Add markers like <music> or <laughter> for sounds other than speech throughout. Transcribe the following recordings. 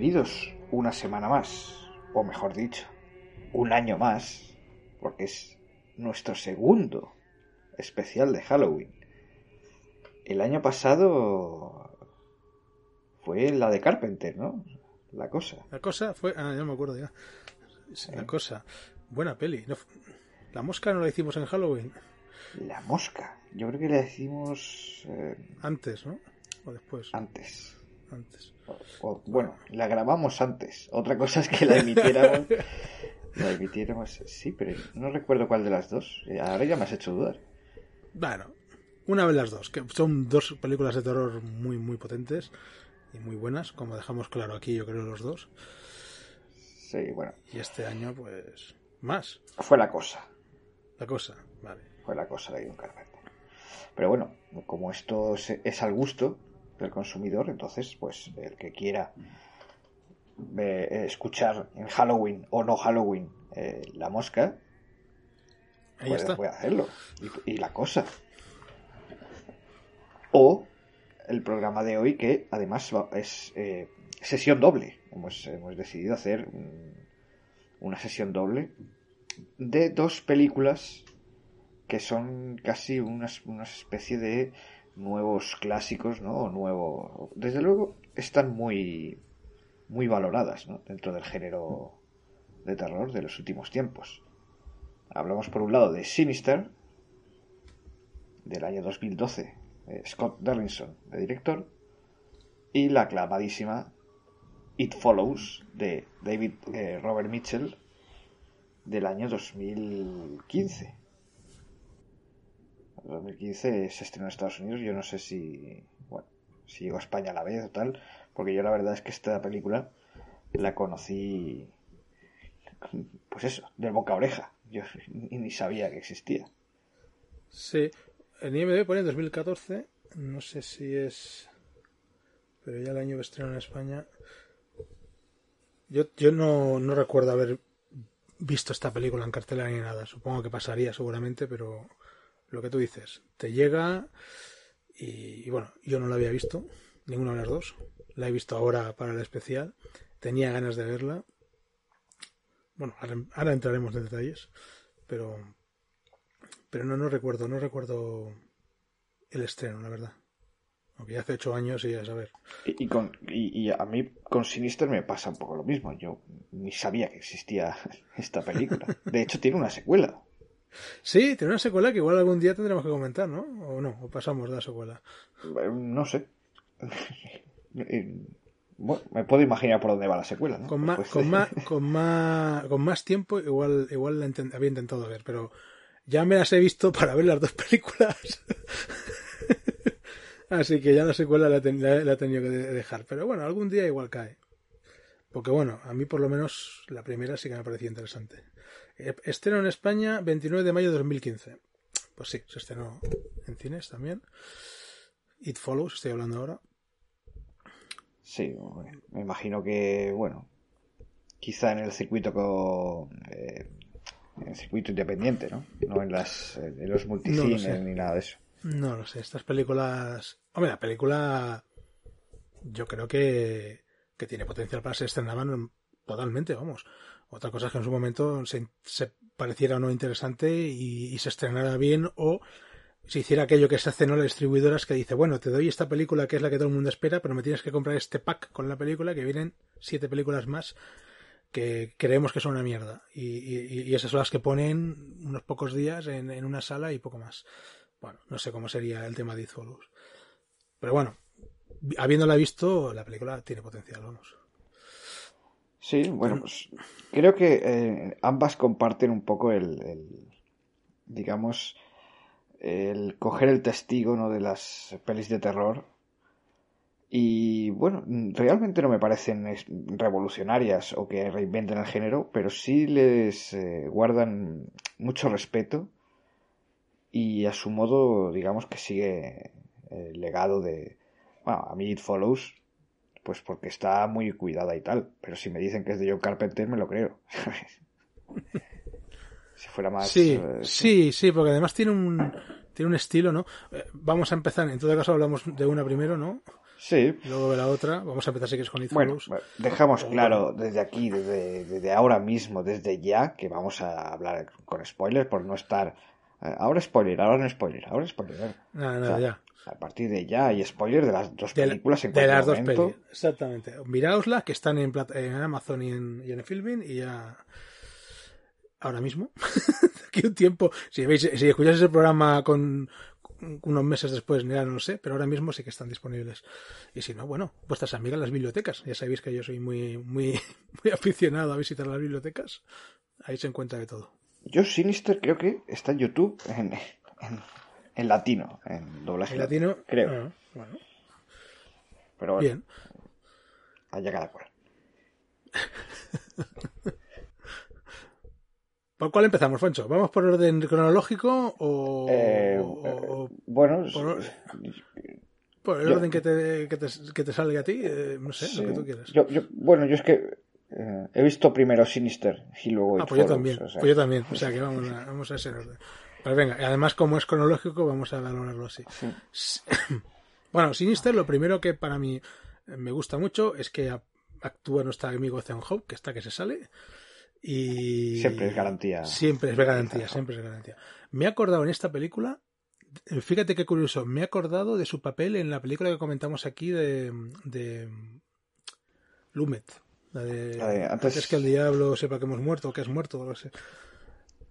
Bienvenidos una semana más, o mejor dicho, un año más, porque es nuestro segundo especial de Halloween. El año pasado fue la de Carpenter, ¿no? La cosa. La cosa fue. Ah, ya me acuerdo ya. La cosa. Buena peli. la mosca no la hicimos en Halloween. La mosca. Yo creo que la hicimos. Eh, antes, ¿no? O después. Antes. Antes. bueno, la grabamos antes. Otra cosa es que la emitiéramos. la emitiéramos. Sí, pero no recuerdo cuál de las dos. Ahora ya me has hecho dudar. Bueno, una vez las dos. Que son dos películas de terror muy, muy potentes y muy buenas, como dejamos claro aquí, yo creo, los dos. Sí, bueno. Y este año, pues, más. Fue la cosa. La cosa, vale. Fue la cosa de un Carpenter. Pero bueno, como esto es al gusto del consumidor, entonces, pues, el que quiera eh, escuchar en Halloween o no Halloween eh, la mosca, Ahí puede, está. puede hacerlo. Y, y la cosa. O el programa de hoy, que además es eh, sesión doble. Hemos, hemos decidido hacer una sesión doble de dos películas que son casi una, una especie de nuevos clásicos, ¿no? Nuevo. Desde luego están muy muy valoradas, ¿no? Dentro del género de terror de los últimos tiempos. Hablamos por un lado de Sinister del año 2012 eh, Scott Derrickson de director, y la aclamadísima It Follows de David eh, Robert Mitchell del año 2015. 2015 se estrenó en Estados Unidos, yo no sé si, bueno, si llegó a España a la vez o tal, porque yo la verdad es que esta película la conocí, pues eso, del boca a oreja. Yo ni sabía que existía. Sí, en IMDb pone 2014, no sé si es... Pero ya el año que estrenó en España... Yo, yo no, no recuerdo haber visto esta película en cartelera ni nada. Supongo que pasaría seguramente, pero lo que tú dices, te llega y, bueno, yo no la había visto, ninguna de las dos. La he visto ahora para el especial. Tenía ganas de verla. Bueno, ahora, entraremos en detalles, pero pero no, no recuerdo, no recuerdo el estreno, la verdad. Aunque ya hace ocho años y ya saber. Y, y con, y, y, a mí con Sinister me pasa un poco lo mismo. Yo ni sabía que existía <laughs> esta película. De hecho, tiene una secuela. Sí, tiene una secuela que igual algún día tendremos que comentar, ¿no? O no, o pasamos de la secuela. Eh, no sé. <laughs> Bueno, me puedo imaginar por dónde va la secuela, ¿no? Con más, pues, con <laughs> más, con más, con más tiempo, igual, igual la intent, había intentado ver, pero ya me las he visto para ver las dos películas. <laughs> Así que ya la secuela la, ten, la, la, he tenido que dejar. Pero bueno, algún día igual cae. Porque bueno, a mí por lo menos la primera sí que me pareció interesante. Estreno en España 29 de mayo de 2015. Pues sí, se estrenó en cines también. It Follows, estoy hablando ahora. Sí, me imagino que, bueno, quizá en el circuito con, eh, en circuito independiente, ¿no? No en las en los multicines no ni nada de eso. No lo sé, estas películas... Hombre, la película yo creo que, que tiene potencial para ser estrenada totalmente, vamos. Otra cosa es que en su momento se, se pareciera o no interesante y, se estrenara bien o se hiciera aquello que se hace en las distribuidoras que dice, bueno, te doy esta película que es la que todo el mundo espera, pero me tienes que comprar este pack con la película que vienen siete películas más que creemos que son una mierda. Y, y, esas son las que ponen unos pocos días en, en, una sala y poco más. Bueno, no sé cómo sería el tema de Follows. Pero bueno, habiéndola visto, la película tiene potencial, vamos. Sí, bueno, pues creo que eh, ambas comparten un poco el, el, digamos, el coger el testigo ¿no? de las pelis de terror. Y bueno, realmente no me parecen revolucionarias o que reinventen el género, pero sí les eh, guardan mucho respeto y a su modo, digamos que sigue el legado de... Bueno, a mí It Follows, pues porque está muy cuidada y tal, pero si me dicen que es de John Carpenter me lo creo. si fuera más... Sí, eh, sí, sí, porque además tiene un, tiene un estilo, ¿no? Eh, vamos a empezar, en todo caso hablamos de una primero, ¿no? Sí. Luego de la otra, vamos a empezar si quieres con It bueno, Follows. dejamos claro desde aquí, desde, desde ahora mismo, desde ya, que vamos a hablar con spoilers por no estar Ahora spoiler, ahora no spoiler, ahora spoiler. Nada, nada, ya. A partir de ya hay spoiler de las dos películas en De las dos películas, exactamente. Miraoslas, que están en, en Amazon y en, y en Filming, y ya. Ahora mismo. <laughs> Aquí un tiempo. Si, veis, si escucháis ese programa con, unos meses después, ya no lo sé, pero ahora mismo sí que están disponibles. Y si no, bueno, vuestras amigas las bibliotecas. Ya sabéis que yo soy muy, muy, <laughs> muy aficionado a visitar las bibliotecas. Ahí se encuentra de todo. Yo Sinister creo que está en YouTube en, en, latino, en doblaje. ¿En latino? Creo. Ah, bueno. Pero bueno, Bien. Allá cada cual. <laughs> ¿Por cuál empezamos, Foncho? ¿Vamos por orden cronológico o...? Eh, o bueno... Por, por el yo- orden que te, que te, que te salga a ti, eh, no sé, lo que tú quieras. Yo, yo- bueno, yo es que eh, he visto primero Sinister y luego ah, pues yo también, o sea, pues yo también. O sea que <laughs> vamos a, vamos a ese orden. Pues venga, además como es cronológico, vamos a valorarlo así. sí. <clears throat> Bueno, Sinister, lo primero que para mí me gusta mucho es que actúa nuestro amigo Ethan Hawke, que está que se sale. Y Siempre es garantía. Siempre es garantía, siempre es garantía. Me he acordado en esta película, fíjate qué curioso, me he acordado de su papel en la película que comentamos aquí de, de Lumet. La de, antes- antes que el diablo sepa que hemos muerto o que has muerto, o algo así.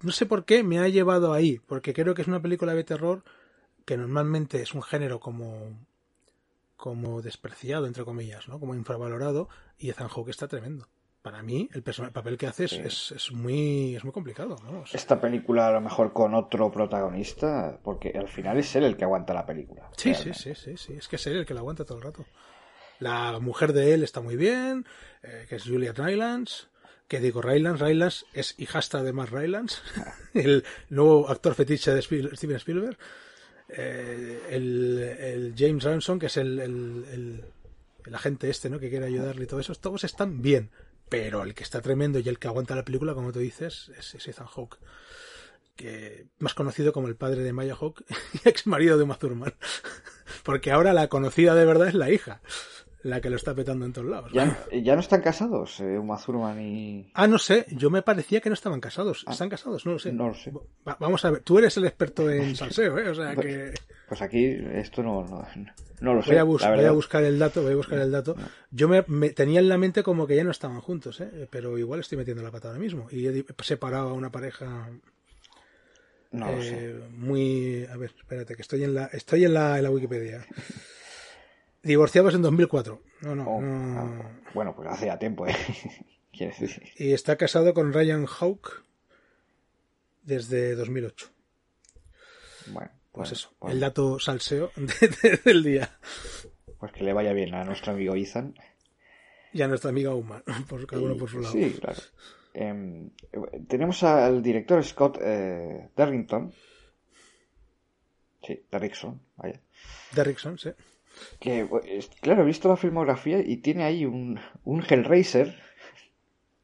No sé por qué me ha llevado ahí, porque creo que es una película de terror que normalmente es un género como como despreciado entre comillas, ¿no? Como infravalorado y Ethan Hawke está tremendo. Para mí el, el papel que hace es, Sí. es, es muy es muy complicado, ¿no? O sea, Esta película a lo mejor con otro protagonista, porque al final es él el que aguanta la película. Sí, sí, realmente. sí, sí, sí. Es que es él el que la aguanta todo el rato. La mujer de él está muy bien, eh, que es Julia Rylance. Que digo, Rylance, Rylance es hijastra de Mark Rylance, <laughs> el nuevo actor fetiche de Steven Spielberg. Eh, el, James Ransom, que es el, el, el- agente este, ¿no? Que quiere ayudarle y todo eso. Todos están bien. Pero el que está tremendo y el que aguanta la película, como tú dices, es, es Ethan Hawke. Que, más conocido como el padre de Maya Hawke <laughs> y ex marido de Uma Thurman. <laughs> Porque ahora la conocida de verdad es la hija, la que lo está petando en todos lados. Ya, ya no están casados, eh, Uma Thurman y... Ah, no sé, yo me parecía que no estaban casados. ¿Están casados? No lo sé. No lo sé. Va- vamos a ver, tú eres el experto en salseo, ¿eh? O sea que Pues aquí esto no, no, no lo sé. voy a, bus- la voy verdad. a buscar el dato, voy a buscar el dato. Yo me, me tenía en la mente como que ya no estaban juntos, ¿eh? Pero igual estoy metiendo la pata ahora mismo. Y he separado a una pareja No lo sé. eh, muy... A ver, espérate, que estoy en la, estoy en la, en la Wikipedia. <laughs> Divorciados en 2004. No, no, Oh, no. ah, bueno, pues hace ya tiempo, ¿eh? <laughs> Quiere decir. Y está casado con Ryan Hawke desde 2008. Bueno, Pues bueno, eso, pues- el dato salseo <laughs> de- de- del día. Pues que le vaya bien a nuestro amigo Ethan. Y a nuestra amiga Uma, <laughs> por cada uno por su lado. Sí, claro. Em, tenemos al director Scott eh, Derrington. Sí, Derrickson, vaya. Derrickson, sí. Que, claro, he visto la filmografía y tiene ahí un, un Hellraiser.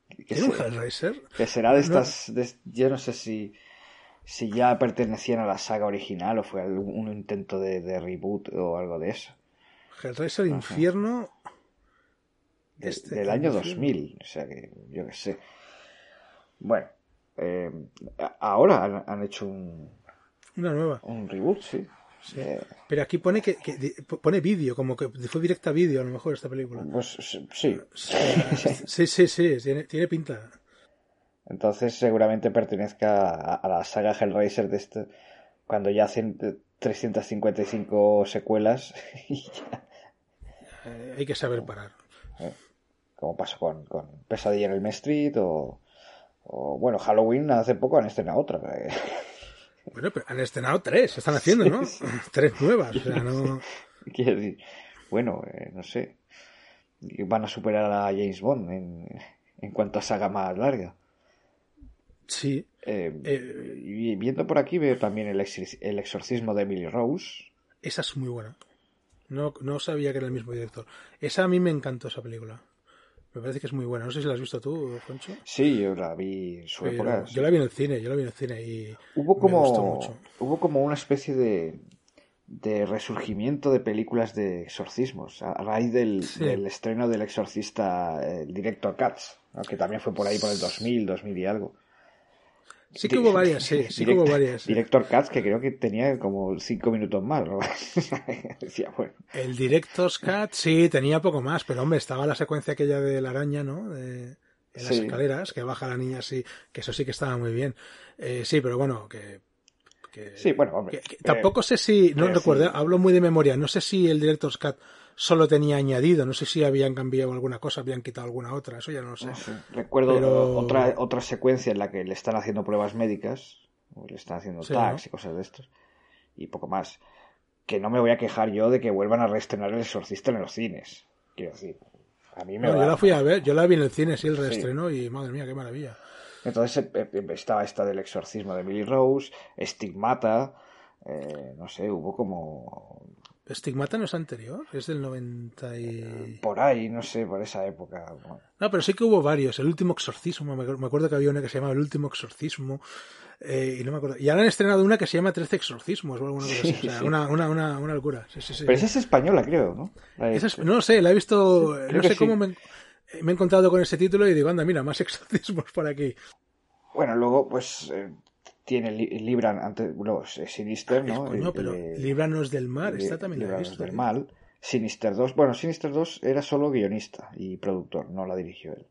Que, ¿Tiene un se- Hellraiser? que será de estas. de- yo no sé si, si ya pertenecían a la saga original o fue algún un intento de, de reboot o algo de eso. Hellraiser Infierno. De- Este, del año Infierno. 2000. O sea que, yo qué sé. Bueno, eh, ahora han, han hecho un, Una nueva. un reboot, sí. Eh, Pero aquí pone que, pone vídeo, como que fue directa a vídeo a lo mejor esta película. pues sí. Sí, sí, sí, tiene, tiene pinta. Entonces seguramente pertenezca a, a la saga Hellraiser de este, cuando ya hacen eh, 355 secuelas <laughs> y ya, Eh, hay que saber parar. como pasó con, con Pesadilla en el Main Street o, o, bueno, Halloween hace poco han estrenado otra. Bueno, pero han estrenado tres, están haciendo, ¿no? Tres nuevas, o sea, <laughs> no... Quiero decir, bueno, eh, no sé. Van a superar a James Bond en, en cuanto a saga más larga. Sí. Eh, Eh, y viendo por aquí veo también el, el exorcismo de Emily Rose. esa es muy buena. No, no sabía que era el mismo director. Esa a mí me encantó, esa película. Me parece que es muy buena. No sé si la has visto tú, Concho. Sí, yo la vi en su época. yo la vi en el cine, yo la vi en el cine y Hubo me gustó como, mucho. hubo como una especie de, de resurgimiento de películas de exorcismos a raíz del, Sí. del estreno del exorcista, eh, el director Katz, que también fue por ahí por el 2000, 2000 y algo. Sí que hubo varias, sí, sí que hubo varias. Director Katz, que creo que tenía como cinco minutos más. ¿no? <laughs> Decía, bueno, El Director's Cut, sí, tenía poco más, pero hombre, estaba la secuencia aquella de la araña, ¿no? De, en las Sí. escaleras, que baja la niña así, que eso sí que estaba muy bien. Eh, sí, pero bueno, que... que- sí, bueno, hombre. que- que eh, tampoco sé si, no eh, recuerdo, sí. hablo muy de memoria, no sé si el Director's Cut solo tenía añadido, no sé si habían cambiado alguna cosa, habían quitado alguna otra, eso ya no lo sé. no sé. Recuerdo Pero- otra, otra secuencia en la que le están haciendo pruebas médicas, o le están haciendo Sí, tags ¿no? y cosas de estos, y poco más. Que no me voy a quejar yo de que vuelvan a reestrenar El Exorcista en los cines. Quiero decir, a mí me No, va. yo la fui a ver, yo la vi en el cine, sí, el reestreno, y madre mía, qué maravilla. Entonces eh, eh, estaba esta del exorcismo de Emily Rose, Stigmata, eh, no sé, hubo como Stigmata no es anterior, es del 90 y... por ahí, no sé, por esa época. bueno. No, pero sí que hubo varios. El último exorcismo, me acuerdo que había una que se llamaba El último exorcismo. eh, y no me acuerdo. Y ahora han estrenado una que se llama Trece exorcismos o alguna cosa así. O sea, Sí. una, una, una, una locura. Sí. Pero esa es española, creo, ¿no? Es- no sé, la he visto. creo no sé cómo me he encontrado con ese título y digo, anda, mira, más <laughs> exorcismos por aquí. Bueno, luego, pues, eh, tiene li- Libran, antes, luego eh, Sinister, ¿no? Coño, El- pero el- Líbranos del mar, esta también visto. del ¿eh? mal. Sinister 2, bueno, Sinister 2 era solo guionista y productor, no la dirigió él.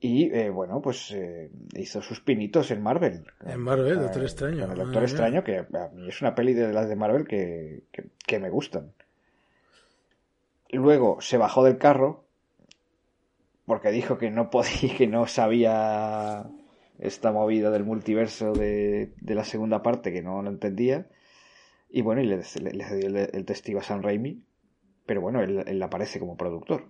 Y eh, bueno, pues eh, hizo sus pinitos en Marvel. En Marvel, Doctor Extraño, Con el Doctor. Extraño, que a mí es una peli de las de Marvel que, que, que me gustan. Luego se bajó del carro porque dijo que no podía, <laughs> que no sabía esta movida del multiverso de, de la segunda parte, que no lo entendía. Y bueno, y le, le- cedió el, testigo a Sam Raimi, pero bueno, él, aparece como productor.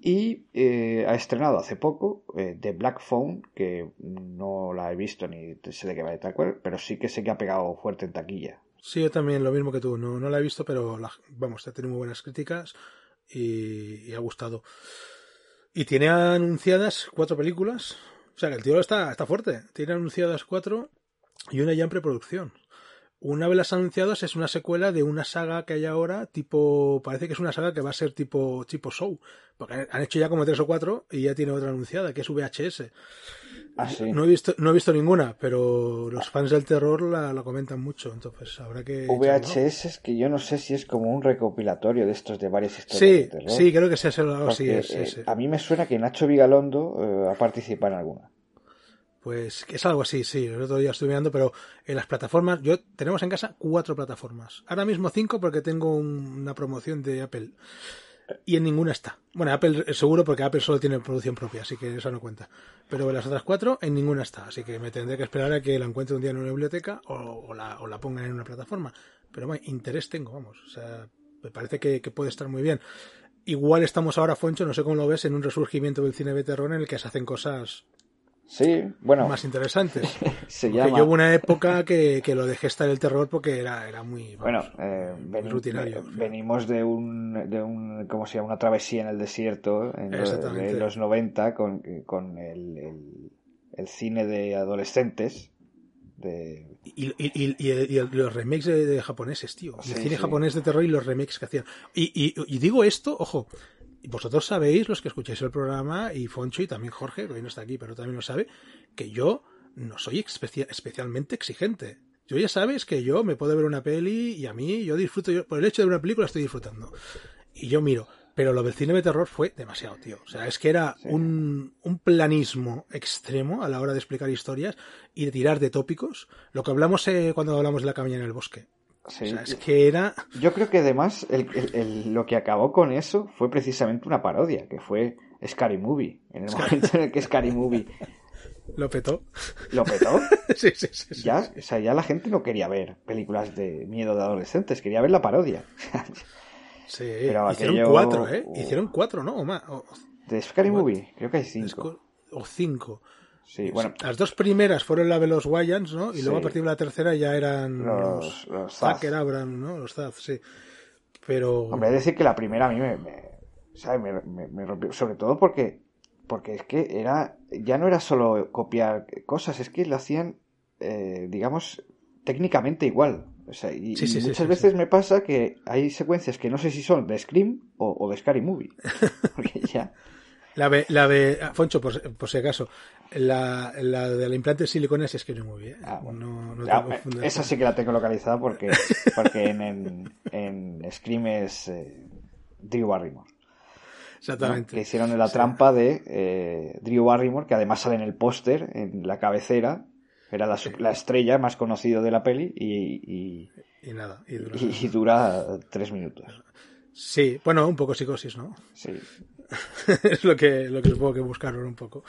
Y eh, ha estrenado hace poco eh, The Black Phone, que no la he visto ni sé de qué va tal cual, pero sí que sé que ha pegado fuerte en taquilla. Sí, yo también lo mismo que tú. No, no la he visto, pero vamos, ha tenido muy buenas críticas y ha gustado. Y tiene anunciadas cuatro películas. O sea, que el tío está, está fuerte. Tiene anunciadas cuatro y una ya en preproducción. Una de las anunciadas es una secuela de una saga que hay ahora, tipo, parece que es una saga que va a ser tipo, tipo show. Porque han- hecho ya como tres o cuatro y ya tiene otra anunciada, que es VHS. Ah, sí. No he visto, no he visto ninguna, pero los fans del terror la, la comentan mucho, entonces habrá que. VHS es que yo no sé si es como un recopilatorio de estos de varias historias Sí, de terror. sí, creo que algo así. eh, es, eh. A mí me suena que Nacho Vigalondo eh, ha participado en alguna. Pues es algo así, sí. El otro día estuve mirando, pero en las plataformas, yo tenemos en casa cuatro plataformas. Ahora mismo cinco porque tengo un- una promoción de Apple. Y en ninguna está. Bueno, Apple es seguro porque Apple solo tiene producción propia, así que eso no cuenta. Pero las otras cuatro, en ninguna está. Así que me tendré que esperar a que la encuentre un día en una biblioteca o, la, o la pongan en una plataforma. Pero bueno, interés tengo, vamos. O sea, me parece que, que puede estar muy bien. Igual estamos ahora, Foncho, no sé cómo lo ves, en un resurgimiento del cine de terror en el que se hacen cosas Sí, bueno, más interesantes. <laughs> se llama... yo hubo una época que, que lo dejé estar el terror porque era, era muy... Bueno, eh, muy veni- rutinario. ve- venimos de un, de un, ¿cómo se llama? Una travesía en el desierto en lo- Exactamente. de los 90 con, con el, el, el cine de adolescentes. De... Y, y- y- los remakes de, de japoneses, tío. Sí, el cine sí. japonés de terror y los remakes que hacían. Y digo esto, ojo, vosotros sabéis, los que escucháis el programa, y Foncho y también Jorge, que hoy no está aquí, pero también lo sabe, que yo no soy especia- especialmente exigente. Yo ya sabes que yo me puedo ver una peli y a mí yo disfruto, yo, por el hecho de una película estoy disfrutando. Y yo miro. Pero lo del cine de terror fue demasiado, tío. O sea, es que era Sí. un, un planismo extremo a la hora de explicar historias y de tirar de tópicos. Lo que hablamos eh, cuando hablamos de la cabaña en el bosque. Sí, O sea, es que era... Yo creo que además el, el- el- lo que acabó con eso fue precisamente una parodia, que fue Scary Movie. En el momento en el que <laughs> Scary Movie Lo petó. ¿Lo petó? <laughs> sí, sí, sí, sí, ya, sí. O sea, ya la gente no quería ver películas de miedo de adolescentes, quería ver la parodia. <laughs> Sí, Pero hicieron aquello- cuatro, ¿eh? Hicieron cuatro, ¿no? O más. O, de Scary? Movie, creo que hay cinco. o cinco. Sí, bueno, Las dos primeras fueron la de los Wayans, ¿no? Y luego a partir de la tercera ya eran Los- los. Zucker Abram, ¿no? Los Zaz, sí. Pero... Hombre, decir que la primera a mí me, me, ¿sabes? me, me- me rompió, sobre todo porque, porque es que era, ya no era solo copiar cosas, es que lo hacían, eh, digamos, técnicamente igual. O sea, y, Sí, sí, y muchas sí, veces me pasa que hay secuencias que no sé si son de Scream o, o de Scary Movie. <laughs> Porque ya, La de, la de ah, Foncho, por, por si acaso, la, la del implante de silicona es que muy bien. Ah, bueno. No, no Ya, confundas. esa sí que la tengo localizada porque, <laughs> porque en, en, en Scream es eh, Drew Barrymore. ¿no? Exactamente. que hicieron la Sí. trampa de eh, Drew Barrymore, que además sale en el póster, en la cabecera, era la, la estrella más conocida de la peli y, y- Y nada. y dura- y dura tres minutos. Sí, bueno, un poco psicosis, ¿no? Sí. <laughs> es lo que, lo que supongo que buscaron un poco.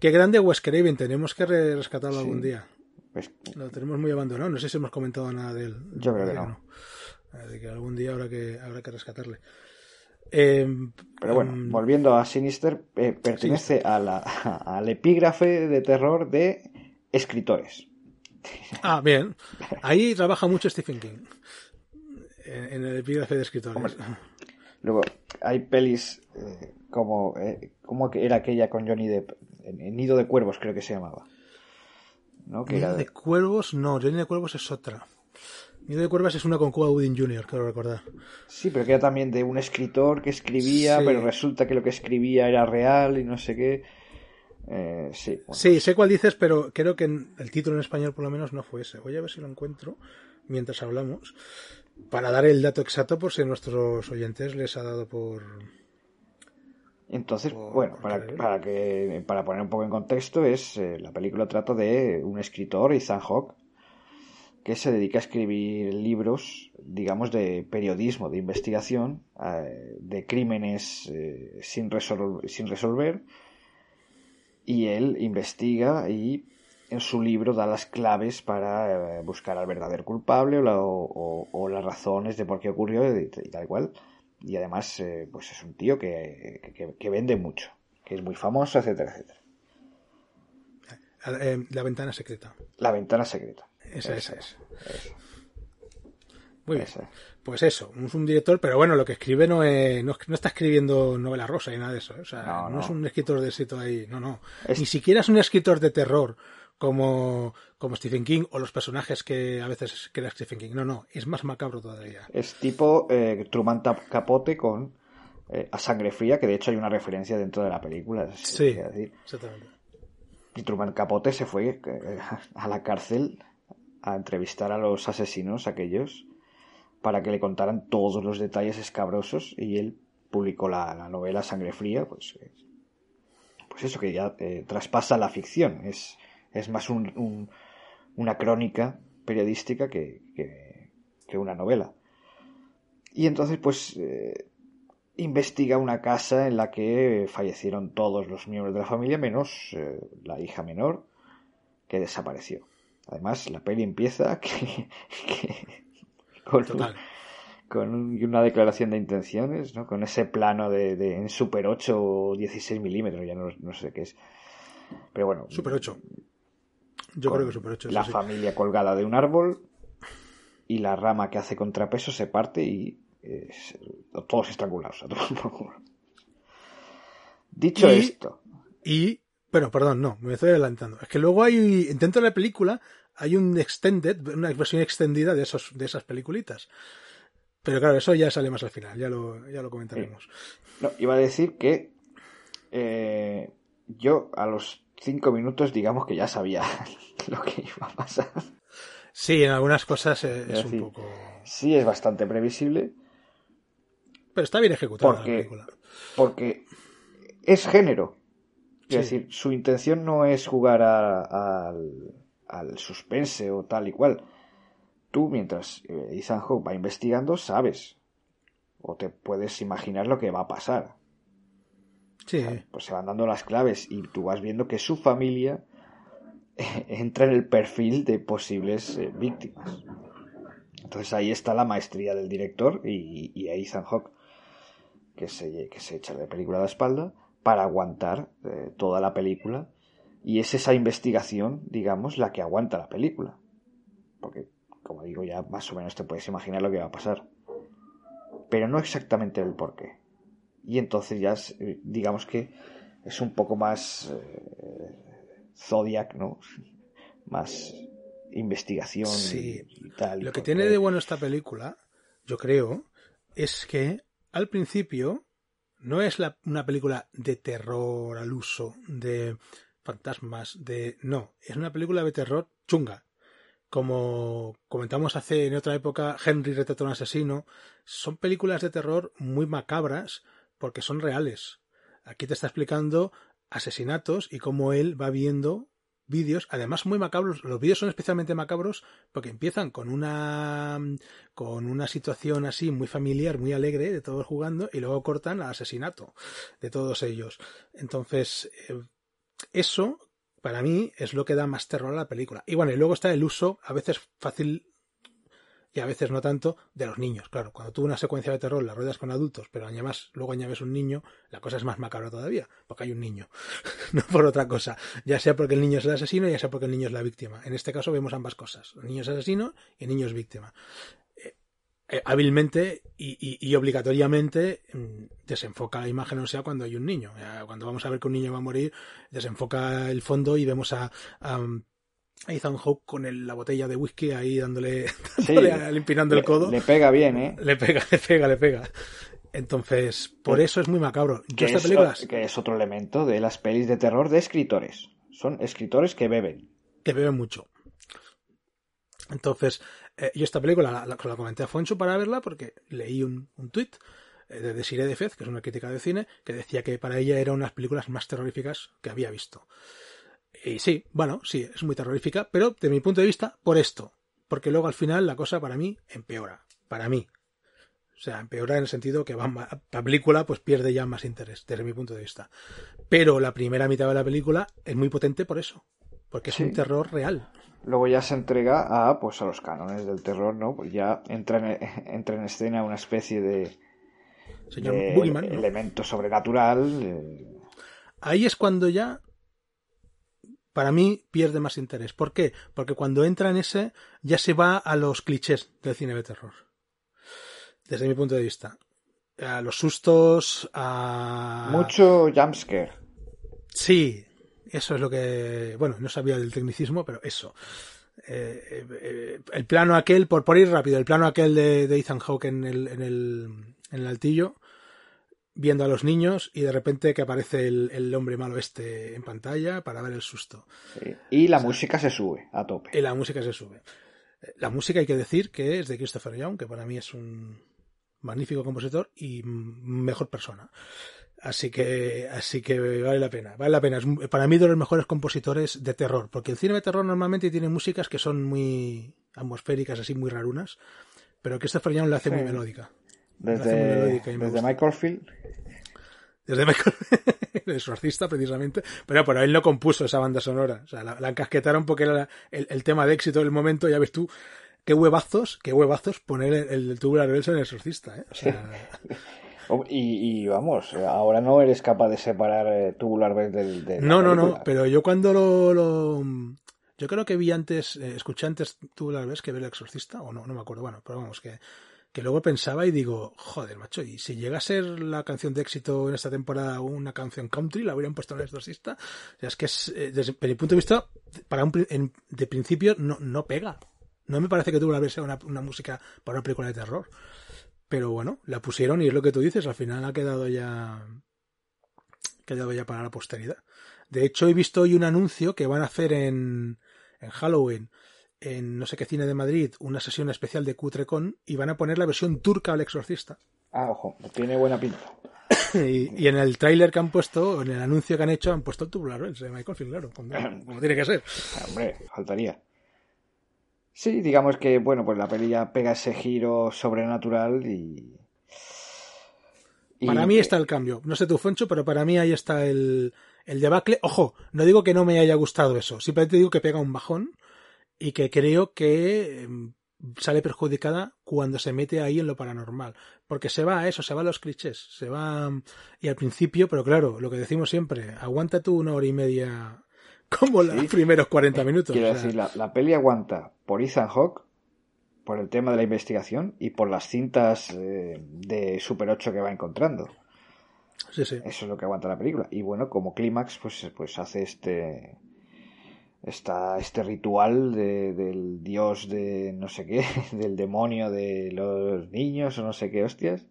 Qué grande Wes Craven, tenemos que re- rescatarlo Sí. algún día. Pues, Lo tenemos muy abandonado, no sé si hemos comentado nada de él. Yo creo que Todavía no. Así que algún día habrá que, habrá que rescatarle. Eh, pero bueno, mm, volviendo a Sinister, eh, pertenece a la, <laughs> al epígrafe de terror de escritores. Ah, bien. <laughs> Ahí trabaja mucho Stephen King. En, en el epígrafe de escritores. Hombre, Luego, hay pelis eh, como, eh, que era aquella con Johnny Depp, en, en Nido de Cuervos creo que se llamaba. ¿no? Que Nido era de de- Cuervos, no, Nido de Cuervos es otra. Nido de Cuervos es una con Cuba Gooding Jr., quiero recordar. Sí, pero que era también de un escritor que escribía, Sí. pero resulta que lo que escribía era real y no sé qué. Eh, sí, bueno, Sí, sé cuál dices, pero creo que el título en español por lo menos no fue ese. Voy a ver si lo encuentro mientras hablamos. Para dar el dato exacto por si nuestros oyentes les ha dado por... Entonces, por- bueno, por para, para que para poner un poco en contexto, es eh, la película trata de un escritor, Ethan Hawke, que se dedica a escribir libros, digamos, de periodismo, de investigación, eh, de crímenes eh, sin, resol- sin resolver, y él investiga y en su libro da las claves para eh, buscar al verdadero culpable o, la- o- o las razones de por qué ocurrió y, y tal cual. Y además, eh, pues es un tío que, que- que vende mucho, que es muy famoso, etcétera, etcétera. eh, la ventana secreta. La ventana secreta. Esa, Esa esa es. Eso, Muy bien. esa. Pues eso, es un director, pero bueno, lo que escribe no, es, no, no está escribiendo novela rosa ni nada de eso. ¿eh? O sea, No, no, no. es un escritor de éxito ahí, no, no. Es- Ni siquiera es un escritor de terror como, como Stephen King o los personajes que a veces crea Stephen King. No, no, es más macabro todavía. Es tipo eh, Truman Capote con eh, A Sangre Fría, que de hecho hay una referencia dentro de la película. Sí, decir. exactamente. Y Truman Capote se fue eh, a la cárcel a entrevistar a los asesinos aquellos para que le contaran todos los detalles escabrosos y él publicó la, la novela Sangre Fría, pues, pues eso que ya eh, traspasa la ficción, es, es más un- un- una crónica periodística que, que- que una novela. Y entonces pues eh, investiga una casa en la que fallecieron todos los miembros de la familia menos eh, la hija menor que desapareció. Además, la peli empieza <laughs> que, que- con, Total. con un- una declaración de intenciones, ¿no? Con ese plano de, de- en Super 8 o 16 milímetros, ya no, no sé qué es. Pero bueno, Super 8. Yo creo que Super 8 es la familia colgada de un árbol y la rama que hace contrapeso se parte y eh, todos estrangulados. <laughs> Dicho Y- esto, Y, bueno, perdón, no, me estoy adelantando. Es que luego hay, dentro de la película, hay un extended, una versión extendida de esos, de esas peliculitas. Pero claro, eso ya sale más al final, ya lo, ya lo comentaremos. no, iba a decir que eh, yo a los cinco minutos digamos que ya sabía <laughs> lo que iba a pasar. Sí, en algunas cosas es, un poco. Sí, es bastante previsible Pero está bien ejecutada porque- la película. porque es género. Es Sí. decir, su intención no es jugar a- al, al suspense o tal y cual. Tú, mientras eh, Ethan Hawke va investigando, sabes o te puedes imaginar lo que va a pasar. Pues se van dando las claves y tú vas viendo que su familia <laughs> entra en el perfil de posibles eh, víctimas. Entonces ahí está la maestría del director y, y Ethan Hawke, que se, que se echa la película a la espalda para aguantar eh, toda la película. Y es esa investigación, digamos, la que aguanta la película. Porque, como digo, ya más o menos te puedes imaginar lo que va a pasar. Pero no exactamente el por qué. Y entonces ya, eh, digamos que es un poco más eh, Zodiac, ¿no? Más investigación y tal. Lo que tiene de bueno esta película, yo creo, es que al principio no es una película de terror al uso, de fantasmas, de... No, es una película de terror chunga. Como comentamos hace en otra época, Henry retrató a un asesino. Son películas de terror muy macabras porque son reales. Aquí te está explicando asesinatos y cómo él va viendo vídeos, además muy macabros. Los vídeos son especialmente macabros porque empiezan con una con una situación así muy familiar, muy alegre de todos jugando y luego cortan al asesinato de todos ellos. Entonces, eh, eso para mí es lo que da más terror a la película. Y bueno, y luego está el uso a veces fácil y a veces no tanto de los niños. Claro, cuando tú una secuencia de terror la ruedas con adultos, pero añades, luego añades un niño, la cosa es más macabra todavía, porque hay un niño, <laughs> no por otra cosa, ya sea porque el niño es el asesino, ya sea porque el niño es la víctima. En este caso vemos ambas cosas, el niño es asesino y el niño es víctima. Eh, eh, hábilmente y, obligatoriamente mm, desenfoca la imagen, o sea, cuando hay un niño. Cuando vamos a ver que un niño va a morir, desenfoca el fondo y vemos a Ethan Hawke con la botella de whisky ahí dándole, <laughs> limpiando el codo. Le pega bien, ¿eh? Le pega, <laughs> le pega, le pega. Entonces, por eso es muy macabro. Que, es, que es otro elemento de las pelis de terror de escritores. Son escritores que beben. Que beben mucho. Entonces, eh, yo esta película la, la, comenté a Foncho para verla porque leí un, un tuit eh, de Desiree de Fez, que es una crítica de cine, que decía que para ella era una de las películas más terroríficas que había visto. Y sí, bueno, sí, es muy terrorífica, pero de mi punto de vista, por esto. Porque luego al final la cosa para mí empeora. Para mí. O sea, empeora en el sentido que va, la película pues pierde ya más interés, desde mi punto de vista. Pero la primera mitad de la película es muy potente por eso. Porque es un terror real. Luego ya se entrega a pues a los cánones del terror, ¿no? Pues ya entra en, <laughs> entra en escena una especie de, Señor elemento sobrenatural. Eh. Ahí es cuando ya para mí pierde más interés. ¿Por qué? Porque cuando entra en ese ya se va a los clichés del cine de terror. Desde mi punto de vista. A los sustos, a... Mucho jumpscare. Sí, eso es lo que... Bueno, no sabía del tecnicismo, pero eso. Eh, eh, el plano aquel, por, por ir rápido, el plano aquel de, Ethan Hawke en el, en el, en el altillo, viendo a los niños y de repente que aparece el, hombre malo este en pantalla para ver el susto. Y la música se sube a tope. Y la música se sube. La música hay que decir que es de Christopher Young, que para mí es un magnífico compositor y mejor persona. Así que, así que vale la pena, vale la pena. Es para mí de los mejores compositores de terror, porque el cine de terror normalmente tiene músicas que son muy atmosféricas, así muy rarunas, pero Christopher Young la hace muy melódica. Desde, Michael Field. Desde Michael <laughs> el exorcista precisamente, pero, pero él no compuso esa banda sonora, o sea, la, encasquetaron porque era el, tema de éxito del momento, ya ves tú, qué huevazos, qué huevazos poner el, el tubular bells en el exorcista, ¿eh? O sea... <laughs> y, vamos, ahora no eres capaz de separar eh, tubular bells del... De no, no, no, pero yo cuando lo, Yo creo que vi antes, eh, escuché antes tubular bells que ver el exorcista, o no, no me acuerdo, bueno, pero vamos, que que luego pensaba y digo, joder, macho, y si llega a ser la canción de éxito en esta temporada una canción country, la hubieran puesto en el exorcista. O sea, es que es, eh, desde mi punto de vista, para un, de principio no, no pega. No me parece que tuvo sea una, una música para una película de terror. Pero bueno, la pusieron y es lo que tú dices, al final ha quedado ya, quedado ya para la posteridad. De hecho, he visto hoy un anuncio que van a hacer en, en Halloween en no sé qué cine de Madrid una sesión especial de Cutrecon y van a poner la versión turca al exorcista. Ah, ojo, tiene buena pinta. <coughs> y, en el tráiler que han puesto, en el anuncio que han hecho, han puesto el tubular de Michael Field, claro, <coughs> como, tiene que ser. Hombre, faltaría. Sí, digamos que, bueno, pues la peli ya pega ese giro sobrenatural y... Para mí está el cambio. No sé tu Foncho, pero para mí ahí está el, el debacle. Ojo, no digo que no me haya gustado eso. Simplemente digo que pega un bajón y que creo que em, sale perjudicada cuando se mete ahí en lo paranormal. Porque se va a eso, se va a los clichés. Se va. Y al principio, pero claro, lo que decimos siempre, aguanta tú una hora y media <laughs> como los primeros 40 minutos. Quiero decir, la, la, peli aguanta por Ethan Hawke por el tema de la investigación y por las cintas eh, de Super 8 que va encontrando. Sí, sí. Eso es lo que aguanta la película. Y bueno, como clímax, pues, pues hace este. Esta, este ritual de, del dios de no sé qué, <laughs> del demonio de los niños o no sé qué hostias.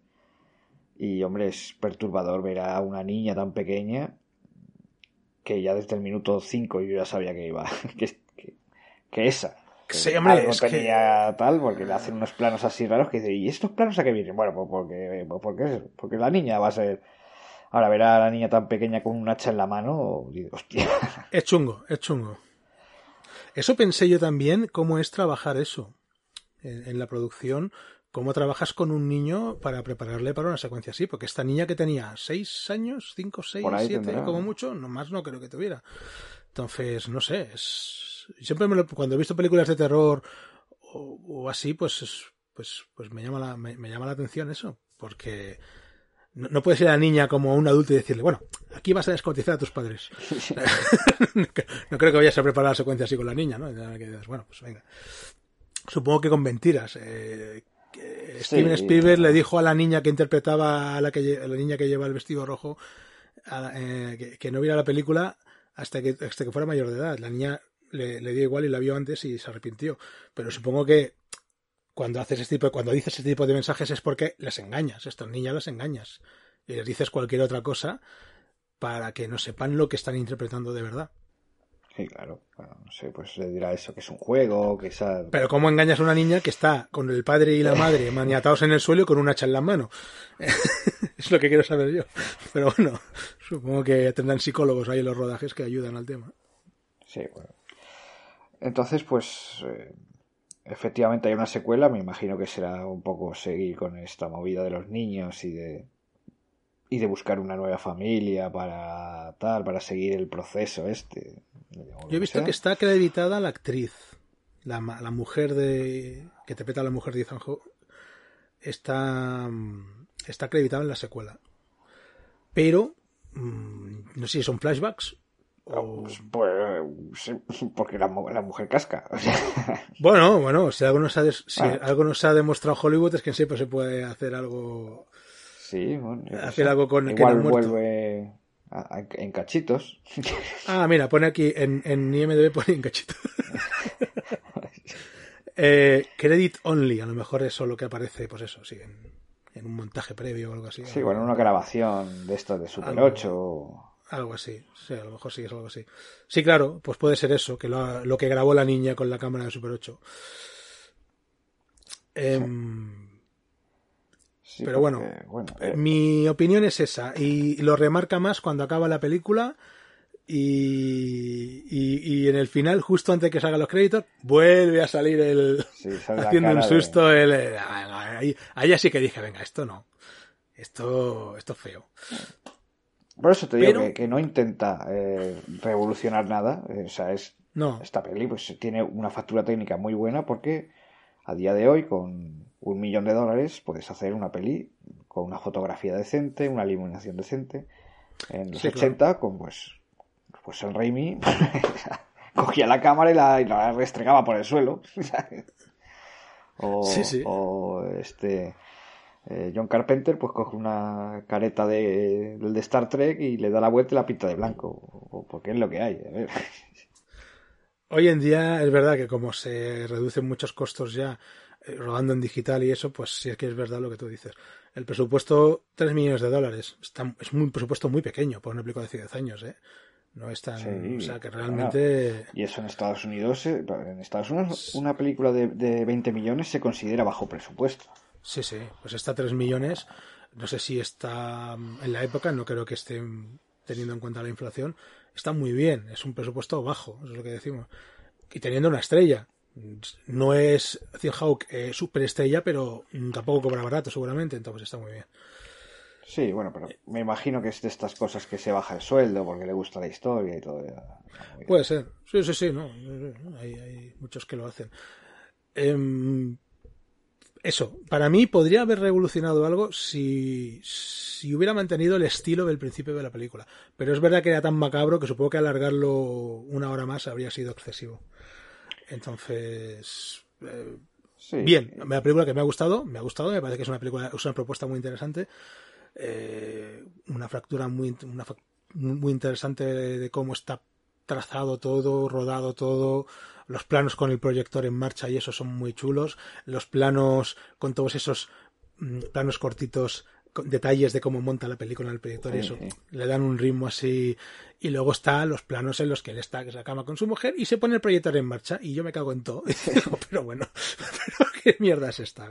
Y hombre, es perturbador ver a una niña tan pequeña que ya desde el minuto 5 yo ya sabía que iba, <laughs> que, que, que esa Sí, hombre, algo tenía tal, porque le hacen unos planos así raros que dice, ¿y estos planos a qué vienen? Bueno, pues porque, pues porque, porque la niña va a ser... Ahora ver a la niña tan pequeña con un hacha en la mano, hostia. Es chungo, es chungo. Eso pensé yo también, cómo es trabajar eso en, en la producción, cómo trabajas con un niño para prepararle para una secuencia así, porque esta niña que tenía seis años, cinco, seis, siete, tendrá. como mucho, no más no creo que tuviera. Entonces, no sé, es siempre me lo, cuando he visto películas de terror o, o así, pues, pues, pues me llama la, me, me, llama la atención eso, porque no, no puedes ir a la niña como a un adulto y decirle, bueno, aquí vas a descortizar a tus padres. <laughs> no, creo que vayas a preparar la secuencia así con la niña, ¿no? Bueno, pues venga. Supongo que con mentiras. Eh, que Steven sí. Spielberg le dijo a la niña que interpretaba a la, que, a la niña que lleva el vestido rojo eh, que, que, no viera la película hasta que, hasta que fuera mayor de edad. La niña le, le, dio igual y la vio antes y se arrepintió. Pero supongo que cuando haces este tipo, cuando dices este tipo de mensajes es porque les engañas, estas niñas las engañas. Y les dices cualquier otra cosa para que no sepan lo que están interpretando de verdad. Sí, claro. Bueno, no sé, pues le dirá eso, que es un juego, que esa... Pero ¿cómo engañas a una niña que está con el padre y la madre maniatados en el suelo y con un hacha en la mano? <laughs> es lo que quiero saber yo. Pero bueno, supongo que tendrán psicólogos ahí en los rodajes que ayudan al tema. Sí, bueno. Entonces, pues eh, efectivamente hay una secuela, me imagino que será un poco seguir con esta movida de los niños y de y de buscar una nueva familia para tal, para seguir el proceso este. Yo he visto que, que, está acreditada la actriz, la, la mujer de que interpreta a la mujer de Ethan Hawke, está está acreditada en la secuela. Pero mmm, no sé si son flashbacks Oh. Pues, pues, porque la, la mujer casca. <laughs> bueno, bueno, si algo nos ha, si ah. algo nos ha demostrado Hollywood es que siempre se puede hacer algo. Sí, bueno, hacer algo con Igual vuelve a, a, en cachitos. ah, mira, pone aquí en, en IMDb pone en cachitos. <laughs> eh, credit only, a lo mejor eso lo que aparece, pues eso, sí, en, en un montaje previo o algo así. Sí, bueno, una grabación de esto de Super algo... 8. Algo así, sí, a lo mejor sí es algo así. Sí, claro, pues puede ser eso, que lo, lo que grabó la niña con la cámara de Super 8. Eh, sí, pero bueno, porque, bueno eh, mi opinión es esa, y lo remarca más cuando acaba la película. Y, y, y, en el final, justo antes de que salgan los créditos, vuelve a salir el. Sí, haciendo un susto. De... El, el, ahí, ahí así que dije, venga, esto no. Esto, esto es feo. Por eso te digo Pero... que, que, no intenta eh, revolucionar nada. O sea, es no. esta peli pues tiene una factura técnica muy buena porque a día de hoy con un millón de dólares puedes hacer una peli con una fotografía decente, una iluminación decente. En los sí, 80 claro. con pues pues el Raimi <laughs> cogía la cámara y la, y la restregaba por el suelo. <laughs> o, sí, sí. o este eh, John Carpenter pues coge una careta de, de Star Trek y le da la vuelta y la pinta de blanco, porque es lo que hay. A ver. <laughs> Hoy en día es verdad que como se reducen muchos costos ya eh, rodando en digital y eso, pues sí es que es verdad lo que tú dices. El presupuesto, 3 millones de dólares, está, es un presupuesto muy pequeño por una película de 10 años, ¿eh? No es tan. Sí, o sea, que realmente. Y eso en Estados Unidos, eh, en Estados Unidos, una película de, de 20 millones se considera bajo presupuesto. Sí, sí, pues está 3 millones. No sé si está en la época, no creo que esté teniendo en cuenta la inflación. Está muy bien, es un presupuesto bajo, eso es lo que decimos. Y teniendo una estrella. No es Cien Hawk eh, superestrella, pero tampoco cobra barato seguramente, entonces está muy bien. Sí, bueno, pero me imagino que es de estas cosas que se baja el sueldo porque le gusta la historia y todo. Puede ser. Sí, sí, sí, no. Hay, hay muchos que lo hacen. Em, eso, para mí podría haber revolucionado algo si, si hubiera mantenido el estilo del principio de la película. Pero es verdad que era tan macabro que supongo que alargarlo una hora más habría sido excesivo. Entonces, eh, bien, la película que me ha gustado, me ha gustado, me parece que es una película, es una propuesta muy interesante. Eh, una fractura muy, una, muy interesante de cómo está trazado todo, rodado todo, los planos con el proyector en marcha y eso son muy chulos, los planos con todos esos mm, planos cortitos detalles de cómo monta la película en el proyector y eso le dan un ritmo así. Y luego está los planos en los que él está en la cama con su mujer y se pone el proyector en marcha y yo me cago en todo. <laughs> Pero bueno <laughs> pero qué mierda es esta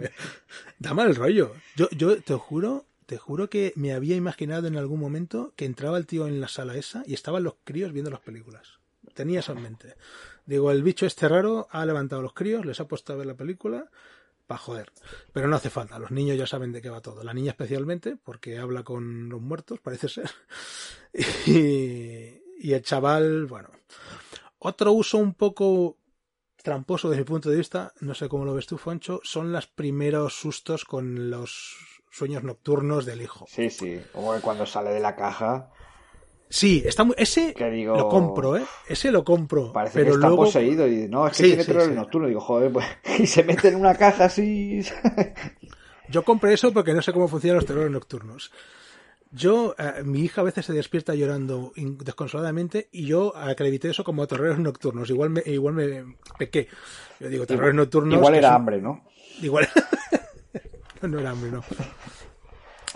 da mal rollo. Yo yo te juro te juro que me había imaginado en algún momento que entraba el tío en la sala esa y estaban los críos viendo las películas. Tenía eso en mente. Digo, el bicho este raro ha levantado a los críos, les ha puesto a ver la película para joder. Pero no hace falta, los niños ya saben de qué va todo. La niña especialmente, porque habla con los muertos, parece ser. <laughs> Y, el chaval, bueno. Otro uso un poco tramposo desde mi punto de vista, no sé cómo lo ves tú, Foncho, son los primeros sustos con los sueños nocturnos del hijo. Sí, sí, como cuando sale de la caja. Sí, está muy, ese lo compro, ¿eh? Ese lo compro. Parece pero que está luego... poseído y no, es que tiene sí, nocturno. Digo, joder, pues, <laughs> y se mete en una caja así. <laughs> Yo compré eso porque no sé cómo funcionan los terrores nocturnos. Yo, eh, mi hija a veces se despierta llorando desconsoladamente y yo acredité eso como terrores nocturnos. Igual me, igual me pequé. Yo digo, terrores nocturnos. Igual era hambre, ¿no? Igual. <laughs> no era hambre, no.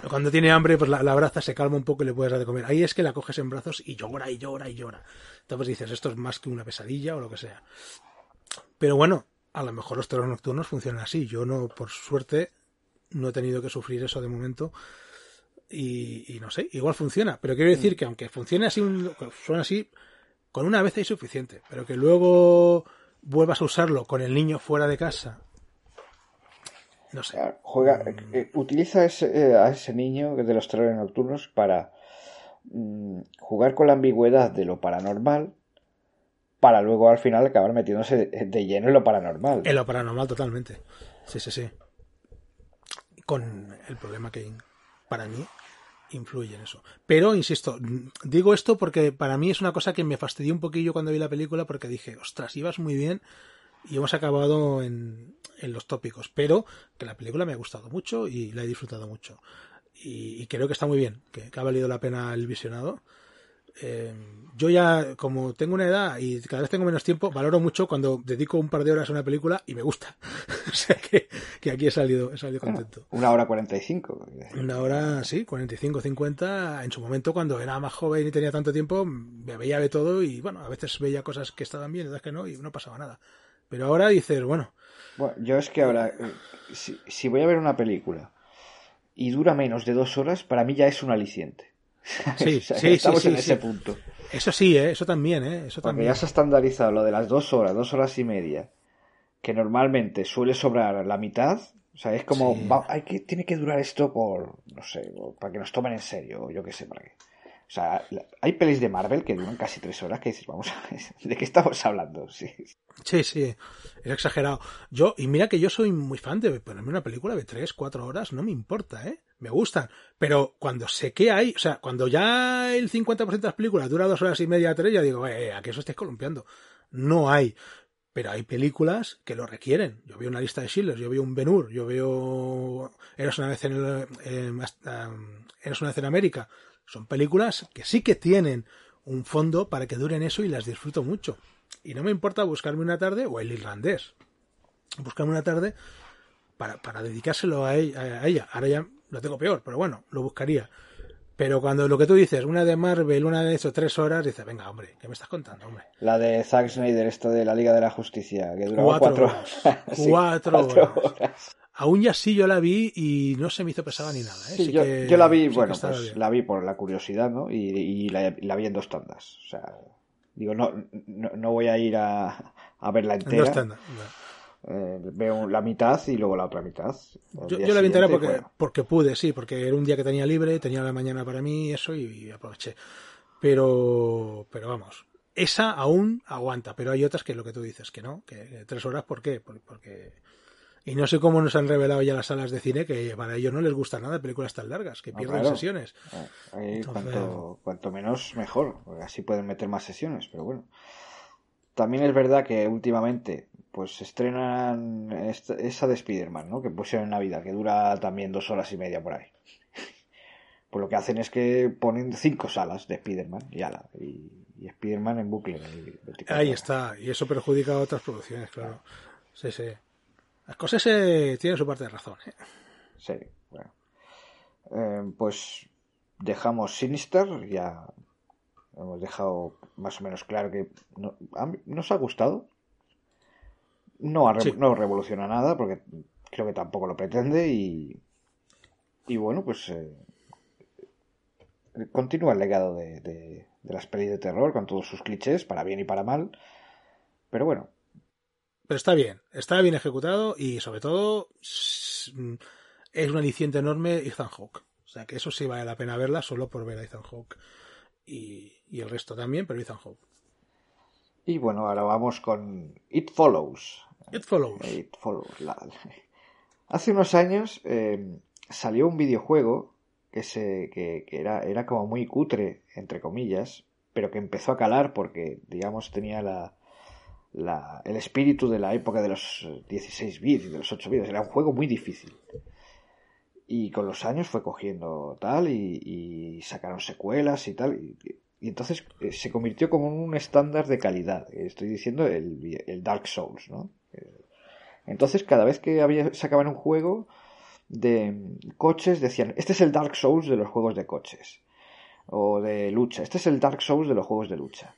Cuando tiene hambre, pues la, la, abraza, se calma un poco y le puedes dar de comer. Ahí es que la coges en brazos y llora y llora y llora. Entonces dices, esto es más que una pesadilla o lo que sea. Pero bueno, a lo mejor los terrores nocturnos funcionan así. Yo no, por suerte, no he tenido que sufrir eso de momento. Y, y no sé, igual funciona. Pero quiero decir que aunque funcione así, suena así, con una vez hay suficiente. Pero que luego vuelvas a usarlo con el niño fuera de casa no sé. Juega, eh, utiliza ese, eh, a ese niño de los terrores nocturnos para mm, jugar con la ambigüedad de lo paranormal para luego al final acabar metiéndose de, de, lleno en lo paranormal. En lo paranormal totalmente. Sí, sí, sí. Con el problema que para mí influye en eso. Pero, insisto, digo esto porque para mí es una cosa que me fastidió un poquillo cuando vi la película porque dije, ostras, ibas muy bien y hemos acabado en, en los tópicos, pero que la película me ha gustado mucho y la he disfrutado mucho. Y, y creo que está muy bien, que, que, ha valido la pena el visionado. Eh, yo ya, como tengo una edad y cada vez tengo menos tiempo, valoro mucho cuando dedico un par de horas a una película y me gusta. <laughs> o sea que, que, aquí he salido, he salido contento. Una hora cuarenta y cinco. Una hora, sí, cuarenta y cinco, cincuenta. En su momento, cuando era más joven y tenía tanto tiempo, me veía de todo y bueno, a veces veía cosas que estaban bien, otras que no, y no pasaba nada. Pero ahora dices, bueno. Bueno, yo es que ahora, eh, si, si, voy a ver una película y dura menos de dos horas, para mí ya es un aliciente. <laughs> Sí, o sea, sí, estamos sí, en sí, ese punto. Eso sí, ¿eh? eso también, ¿eh? eso Porque también. ya se ha estandarizado lo de las dos horas, dos horas y media, que normalmente suele sobrar la mitad. O sea, es como, va- hay que, tiene que durar esto por, no sé, para que nos tomen en serio, o yo qué sé, para qué. O sea, hay pelis de Marvel que duran casi tres horas que dices, vamos <laughs> ¿de qué estamos hablando? <laughs> Sí. Sí, sí, es exagerado. Yo, y mira que yo soy muy fan de ponerme una película de tres, cuatro horas, no me importa, ¿eh? Me gustan. Pero cuando sé que hay, o sea, cuando ya el 50% de las películas dura dos horas y media, tres, ya digo, eh, a que eso estáis columpiando. No hay. Pero hay películas que lo requieren. Yo veo una lista de Schindler, yo veo un Ben Hur, yo veo Eras una vez en, el, eh, Eras una vez en América. Son películas que sí que tienen un fondo para que duren eso y las disfruto mucho. Y no me importa buscarme una tarde, o el irlandés, buscarme una tarde para, para dedicárselo a ella, a ella. Ahora ya lo tengo peor, pero bueno, lo buscaría. Pero cuando lo que tú dices, una de Marvel, una de eso, tres horas, dices, venga, hombre, ¿qué me estás contando, hombre? La de Zack Snyder, esta de la Liga de la Justicia, que duraba Cuatro cuatro, horas. <laughs> Sí, Cuatro cuatro horas. Aún ya sí yo la vi y no se me hizo pesada ni nada. ¿eh? Sí, yo, que- yo la vi, bueno, pues la vi por la curiosidad, ¿no? Y, y la, la vi en dos tandas. O sea, digo, no, no, no voy a ir a, a verla En dos entera. tandas, no. Eh, veo la mitad y luego la otra mitad. Yo, la vi entera porque, porque pude, sí, porque era un día que tenía libre, tenía la mañana para mí y eso y, aproveché. Pero, pero vamos, esa aún aguanta, pero hay otras que lo que tú dices, que no, que tres horas, ¿por qué? Porque, y no sé cómo nos han revelado ya las salas de cine que para ellos no les gusta nada películas tan largas, que pierden sesiones. Eh, cuanto, menos, mejor, así pueden meter más sesiones, pero bueno. También es verdad que últimamente pues estrenan esa de Spider-Man, ¿no? Que pusieron en Navidad, que dura también dos horas y media por ahí. <laughs> Pues lo que hacen es que ponen cinco salas de Spider-Man y ala, y, y Spider-Man en bucle. Ahí está, y eso perjudica a otras producciones, claro. Sí, sí. Las cosas se tienen su parte de razón. ¿eh? Sí, bueno. Eh, pues dejamos Sinister, ya hemos dejado más o menos claro que nos ha gustado. No, no revoluciona nada porque creo que tampoco lo pretende y, y bueno, pues eh, continúa el legado de, de, las pelis de terror con todos sus clichés, para bien y para mal. Pero bueno. Pero está bien, está bien ejecutado y sobre todo es un aliciente enorme Ethan Hawke. O sea que eso sí vale la pena verla solo por ver a Ethan Hawke y, y el resto también, pero Ethan Hawke. Y bueno, ahora vamos con It Follows. It Follows. It Follows. Hace unos años eh, salió un videojuego que, se, que, era, era como muy cutre, entre comillas, pero que empezó a calar porque, digamos, tenía la, la, el espíritu de la época de los 16 bits y de los 8 bits. Era un juego muy difícil. Y con los años fue cogiendo tal y, sacaron secuelas y tal. Y, entonces eh, se convirtió como un estándar de calidad. Estoy diciendo el, el Dark Souls, ¿no? Entonces, cada vez que había, sacaban un juego de coches, decían, este es el Dark Souls de los juegos de coches. O de lucha. Este es el Dark Souls de los juegos de lucha.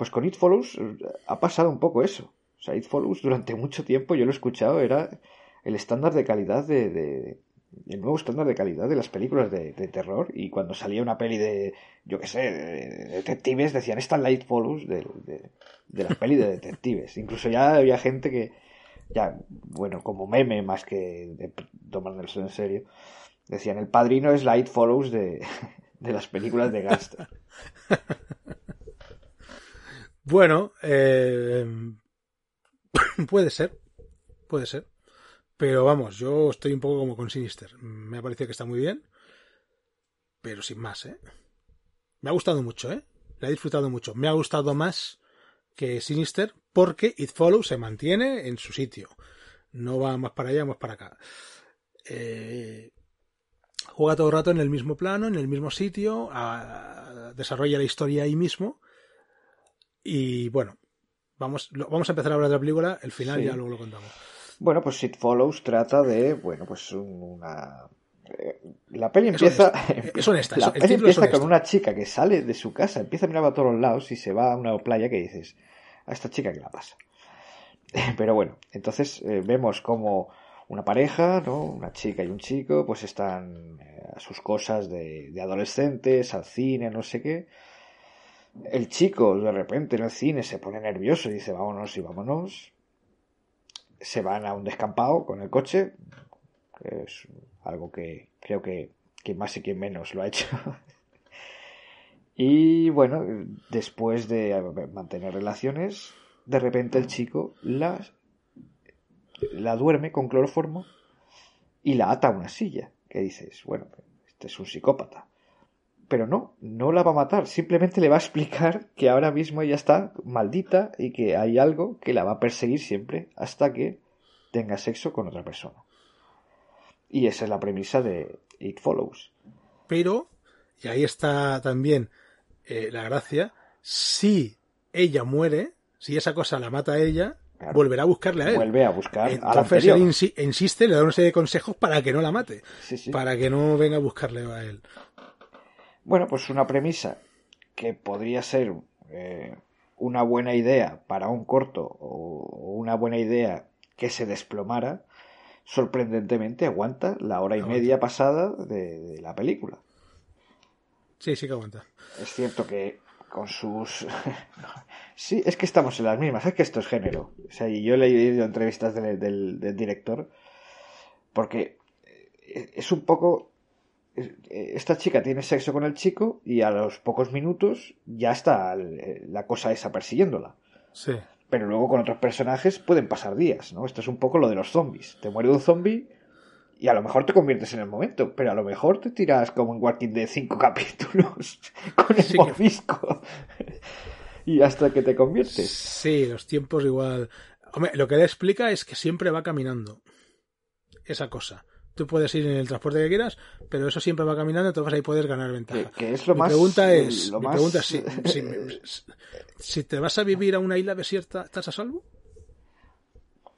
Pues con It Follows eh, ha pasado un poco eso. O sea, It Follows durante mucho tiempo, yo lo he escuchado, era el estándar de calidad de, el nuevo estándar de calidad de las películas de, terror y cuando salía una peli de, yo qué sé, de detectives, decían, esta es Light Follows de, de, de las pelis de detectives. Incluso ya había gente que, ya, bueno, como meme más que de en serio, decían, el padrino es Light Follows de, de las películas de Gangster. <laughs> bueno, eh, <laughs> puede ser, puede ser. Pero vamos, yo estoy un poco como con Sinister. Me ha parecido que está muy bien. Pero sin más, ¿eh? Me ha gustado mucho, ¿eh? La he disfrutado mucho. Me ha gustado más que Sinister porque It Follows se mantiene en su sitio. No va más para allá, más para acá. Eh, juega todo el rato en el mismo plano, en el mismo sitio, desarrolla la historia ahí mismo. Y bueno, vamos, vamos a empezar a hablar de la película, el final ya luego lo contamos. Bueno, pues It Follows trata de, bueno, pues una... Eh, la peli empieza, <laughs> es honesta, la peli empieza con una chica que sale de su casa, empieza a mirar a todos los lados y se va a una playa que dices, a esta chica que la pasa. <laughs> Pero bueno, entonces eh, vemos como una pareja, ¿no? Una chica y un chico, pues están eh, a sus cosas de, de, adolescentes, al cine, no sé qué. El chico de repente en el cine se pone nervioso y dice vámonos y vámonos se van a un descampado con el coche, que es algo que creo que quien más y quien menos lo ha hecho. <laughs> y bueno, después de mantener relaciones, de repente el chico la, la duerme con cloroformo y la ata a una silla. Que dices, bueno, este es un psicópata. Pero no, no la va a matar, simplemente le va a explicar que ahora mismo ella está maldita y que hay algo que la va a perseguir siempre hasta que tenga sexo con otra persona. Y esa es la premisa de It Follows. Pero, y ahí está también eh, la gracia, si ella muere, si esa cosa la mata a ella, volverá a buscarle a él. Vuelve a buscar Entonces a él insiste, le da una serie de consejos para que no la mate. Para que no venga a buscarle a él. Bueno, pues una premisa que podría ser eh, una buena idea para un corto o una buena idea que se desplomara, sorprendentemente aguanta la hora y media pasada de, la película. Sí, sí que aguanta. Es cierto que con sus... <laughs> sí, es que estamos en las mismas, es que esto es género. O sea, y yo he leído entrevistas del, del, director, porque es un poco... Esta chica tiene sexo con el chico y a los pocos minutos ya está la cosa esa persiguiéndola. Sí. Pero luego con otros personajes pueden pasar días, ¿no? Esto es un poco lo de los zombies. Te muere un zombie y a lo mejor te conviertes en el momento, pero a lo mejor te tiras como en Walking de cinco <laughs> capítulos con el mordisco. y hasta que te conviertes. Sí, los tiempos igual. Hombre, lo que le explica es que siempre va caminando. Esa cosa. Tú puedes ir en el transporte que quieras, pero eso siempre va caminando, entonces ahí puedes ganar ventaja. Que, es lo mi más. Pregunta es, mi pregunta es: <laughs> si, si te vas a vivir a una isla desierta, ¿estás a salvo?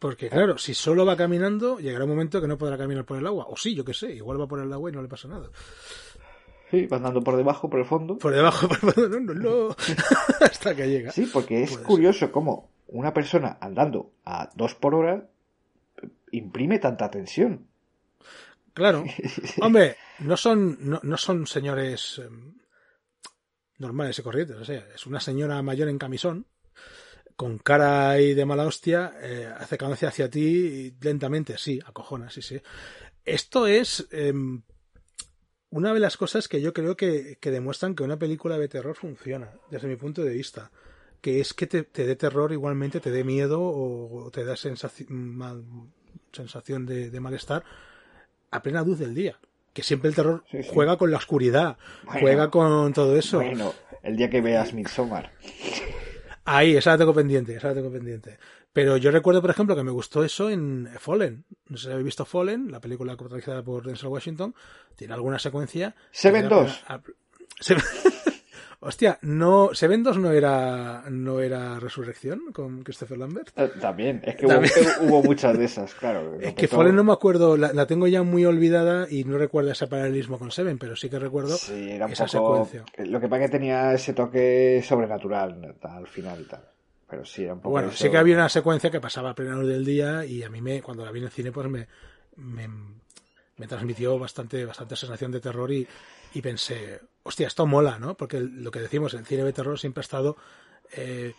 Porque claro, si solo va caminando, llegará un momento que no podrá caminar por el agua. O sí, yo qué sé, igual va por el agua y no le pasa nada. Sí, va andando por debajo, por el fondo. Por debajo, <laughs> por el fondo, no, no, <laughs> hasta que llega. Sí, porque es curioso cómo una persona andando a dos por hora imprime tanta tensión. Claro. <laughs> Hombre, no son, no, no son señores em, normales y corrientes. O sea, es una señora mayor en camisón con cara ahí de mala hostia, eh, acercándose hacia ti lentamente, sí, acojona, sí, sí. Esto es em, una de las cosas que yo creo que, demuestran que una película de terror funciona, desde mi punto de vista. Que es que te, dé terror igualmente, te dé miedo o, te da sensación, sensación de, malestar a plena luz del día. Que siempre el terror juega con la oscuridad, juega con todo eso. Bueno, el día que veas Midsommar. Ahí, esa la tengo pendiente, esa la tengo pendiente. Pero yo recuerdo, por ejemplo, que me gustó eso en Fallen. No sé si habéis visto Fallen, la película protagonizada por Denzel Washington. Tiene alguna secuencia. Seven 2. <laughs> Hostia, no, Seven 2 no era, no era Resurrección con Christopher Lambert. Eh, también, es que Hubo, muchas de esas, claro. <laughs> Es que Fallen no me acuerdo, la, tengo ya muy olvidada y no recuerdo ese paralelismo con Seven, pero sí que recuerdo esa secuencia. Lo que pasa es que tenía ese toque sobrenatural al final y tal. Pero sí, era un poco. Bueno, sí que había una secuencia que pasaba a plena hora del día y a mí me, cuando la vi en el cine, pues me, me, me transmitió bastante, bastante sensación de terror y, y pensé, hostia, esto mola, ¿no? Porque lo que decimos, el cine de terror siempre ha estado eh,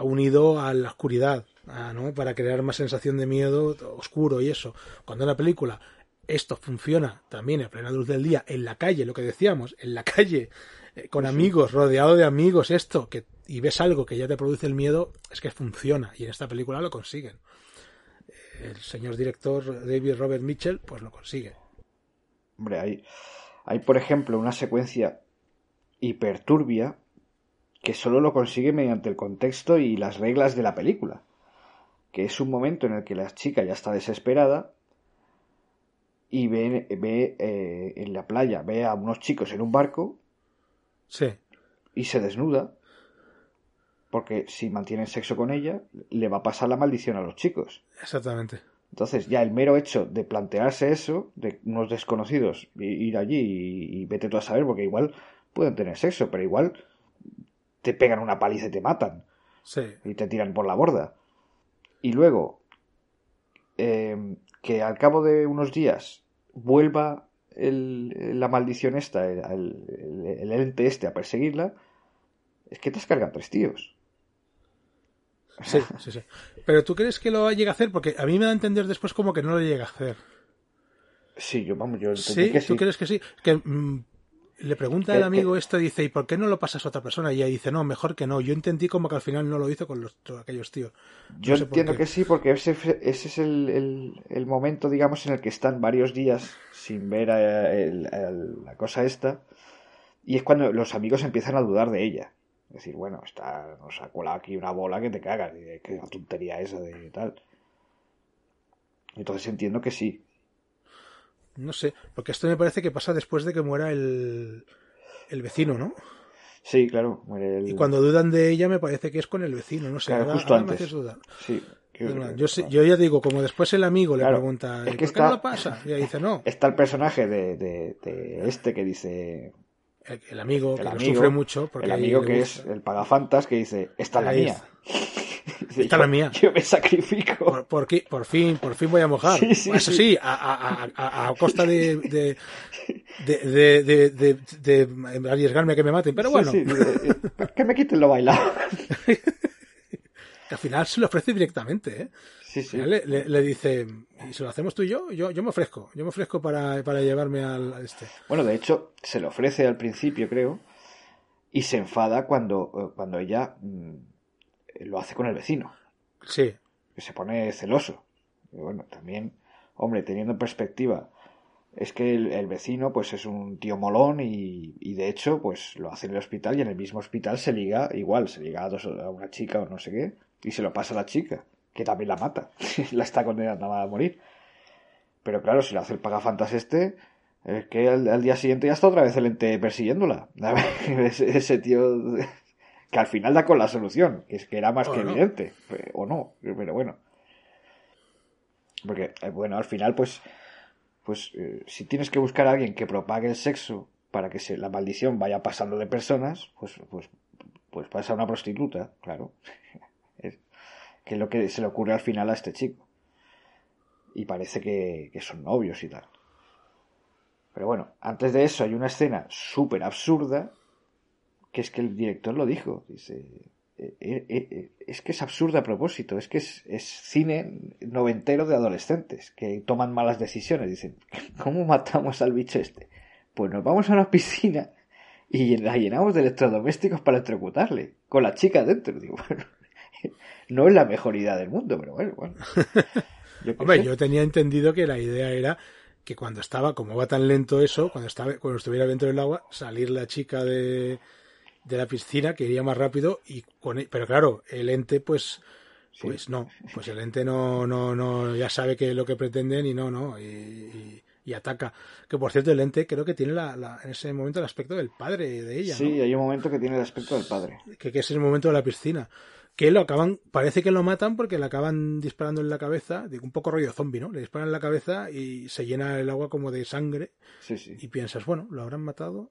unido a la oscuridad, ¿no? Para crear más sensación de miedo oscuro y eso. Cuando en la película esto funciona también a plena luz del día, en la calle, lo que decíamos, en la calle, eh, con amigos, rodeado de amigos, esto, que, y ves algo que ya te produce el miedo, es que funciona, y en esta película lo consiguen. El señor director David Robert Mitchell, pues lo consigue. Hombre, ahí hay, por ejemplo, una secuencia hiperturbia que solo lo consigue mediante el contexto y las reglas de la película. Que es un momento en el que la chica ya está desesperada y ve, ve eh, en la playa, ve a unos chicos en un barco. Sí. Y se desnuda. Porque si mantienen sexo con ella, le va a pasar la maldición a los chicos. Exactamente. Entonces, ya el mero hecho de plantearse eso, de unos desconocidos ir allí y, vete tú a saber, porque igual pueden tener sexo, pero igual te pegan una paliza y te matan. Sí. Y te tiran por la borda. Y luego, em, que al cabo de unos días vuelva la maldición esta, el, el, ente este a perseguirla, es que te has cargado tres tíos. Sí, sí, sí. Pero tú crees que lo llega a hacer porque a mí me da a entender después como que no lo llega a hacer. Sí, yo vamos, yo ¿Sí? que sí. ¿Tú crees que sí? Que mm, le pregunta el amigo esto y dice, ¿y por qué no lo pasas a otra persona? Y ella dice, no, mejor que no. Yo entendí como que al final no lo hizo con los, aquellos tíos. yo entiendo que sí, porque ese, ese es el, el, momento, digamos, en el que están varios días sin ver a, la cosa esta. Y es cuando los amigos empiezan a dudar de ella decir, bueno, está, nos ha colado aquí una bola que te cagas, y que la tontería esa de tal. Entonces entiendo que sí. No sé, porque esto me parece que pasa después de que muera el, el vecino, ¿no? Sí, claro. Muere el... Y cuando dudan de ella me parece que es con el vecino, no sé. justo antes. Sí. Yo, yo, ya digo, como después el amigo le pregunta, ¿por qué no lo pasa? Y ella dice, no. Está el personaje de, de, de este que dice, el, amigo que sufre mucho. Porque el amigo que es el pagafantas que dice, esta es la mía. <laughs> Esta es la mía. Yo me sacrifico. Por, por, fin, por fin voy a mojar. Sí, sí, Eso sí. sí, a, a- a- a costa de, de, de, de, arriesgarme a que me maten. Pero bueno, que me quiten lo bailado. <laughs> que al final se lo ofrece directamente, ¿eh? Sí, sí. Le, le- le dice, ¿y si lo hacemos tú y yo? Yo, yo me ofrezco, yo me ofrezco para, para llevarme al a este. Bueno, de hecho, se le ofrece al principio, creo, y se enfada cuando, eh, cuando ella mm, lo hace con el vecino, Sí, que se pone celoso. Y bueno, también, hombre, teniendo en perspectiva, es que el, el vecino, pues es un tío molón y, y de hecho, pues lo hace en el hospital y en el mismo hospital se liga igual, se liga a, dos- a una chica o no sé qué, y se lo pasa a la chica, que también la mata, <laughs> la está condenando a morir. Pero claro, si lo hace el pagafantas este, es que al, al día siguiente ya está otra vez el ente persiguiéndola. <laughs> ese, ese tío <laughs> que al final da con la solución, que es que era más O que no. evidente, eh, o no, pero bueno. Porque, eh, bueno, al final, pues, pues eh, si tienes que buscar a alguien que propague el sexo para que se, la maldición vaya pasando de personas, pues, pues, pues pasa a una prostituta, claro. Es- que es lo que se le ocurre al final a este chico. Y parece que, son novios y tal. Pero bueno, antes de eso hay una escena súper absurda, que es que el director lo dijo. Eh, eh, eh, es que es absurda a propósito, es que es, es cine noventero de adolescentes que toman malas decisiones. Dicen, ¿cómo matamos al bicho este? Pues nos vamos a una piscina y la llenamos de electrodomésticos para electrocutarle, con la chica dentro. Digo, <laughs> bueno, <laughs> no es la mejor idea del mundo, pero bueno, bueno. Yo Hombre, sé. yo tenía entendido que la idea era que cuando estaba, como va tan lento eso, cuando estaba, cuando estuviera dentro del agua, salir la chica de, de la piscina, que iría más rápido, y con e- pero claro, el ente pues Sí. pues no, pues el <laughs> ente no, no, no, ya sabe que es lo que pretenden y no, no, y, y- y ataca. Que por cierto, el ente creo que tiene la, la- en ese momento el aspecto del padre de ella, Sí, hay un momento que tiene el aspecto del padre. Que, que es el momento de la piscina. Que lo acaban, parece que lo matan porque le acaban disparando en la cabeza, digo, un poco rollo zombie, ¿no? Le disparan en la cabeza y se llena el agua como de sangre Sí, sí. y piensas, bueno, lo habrán matado.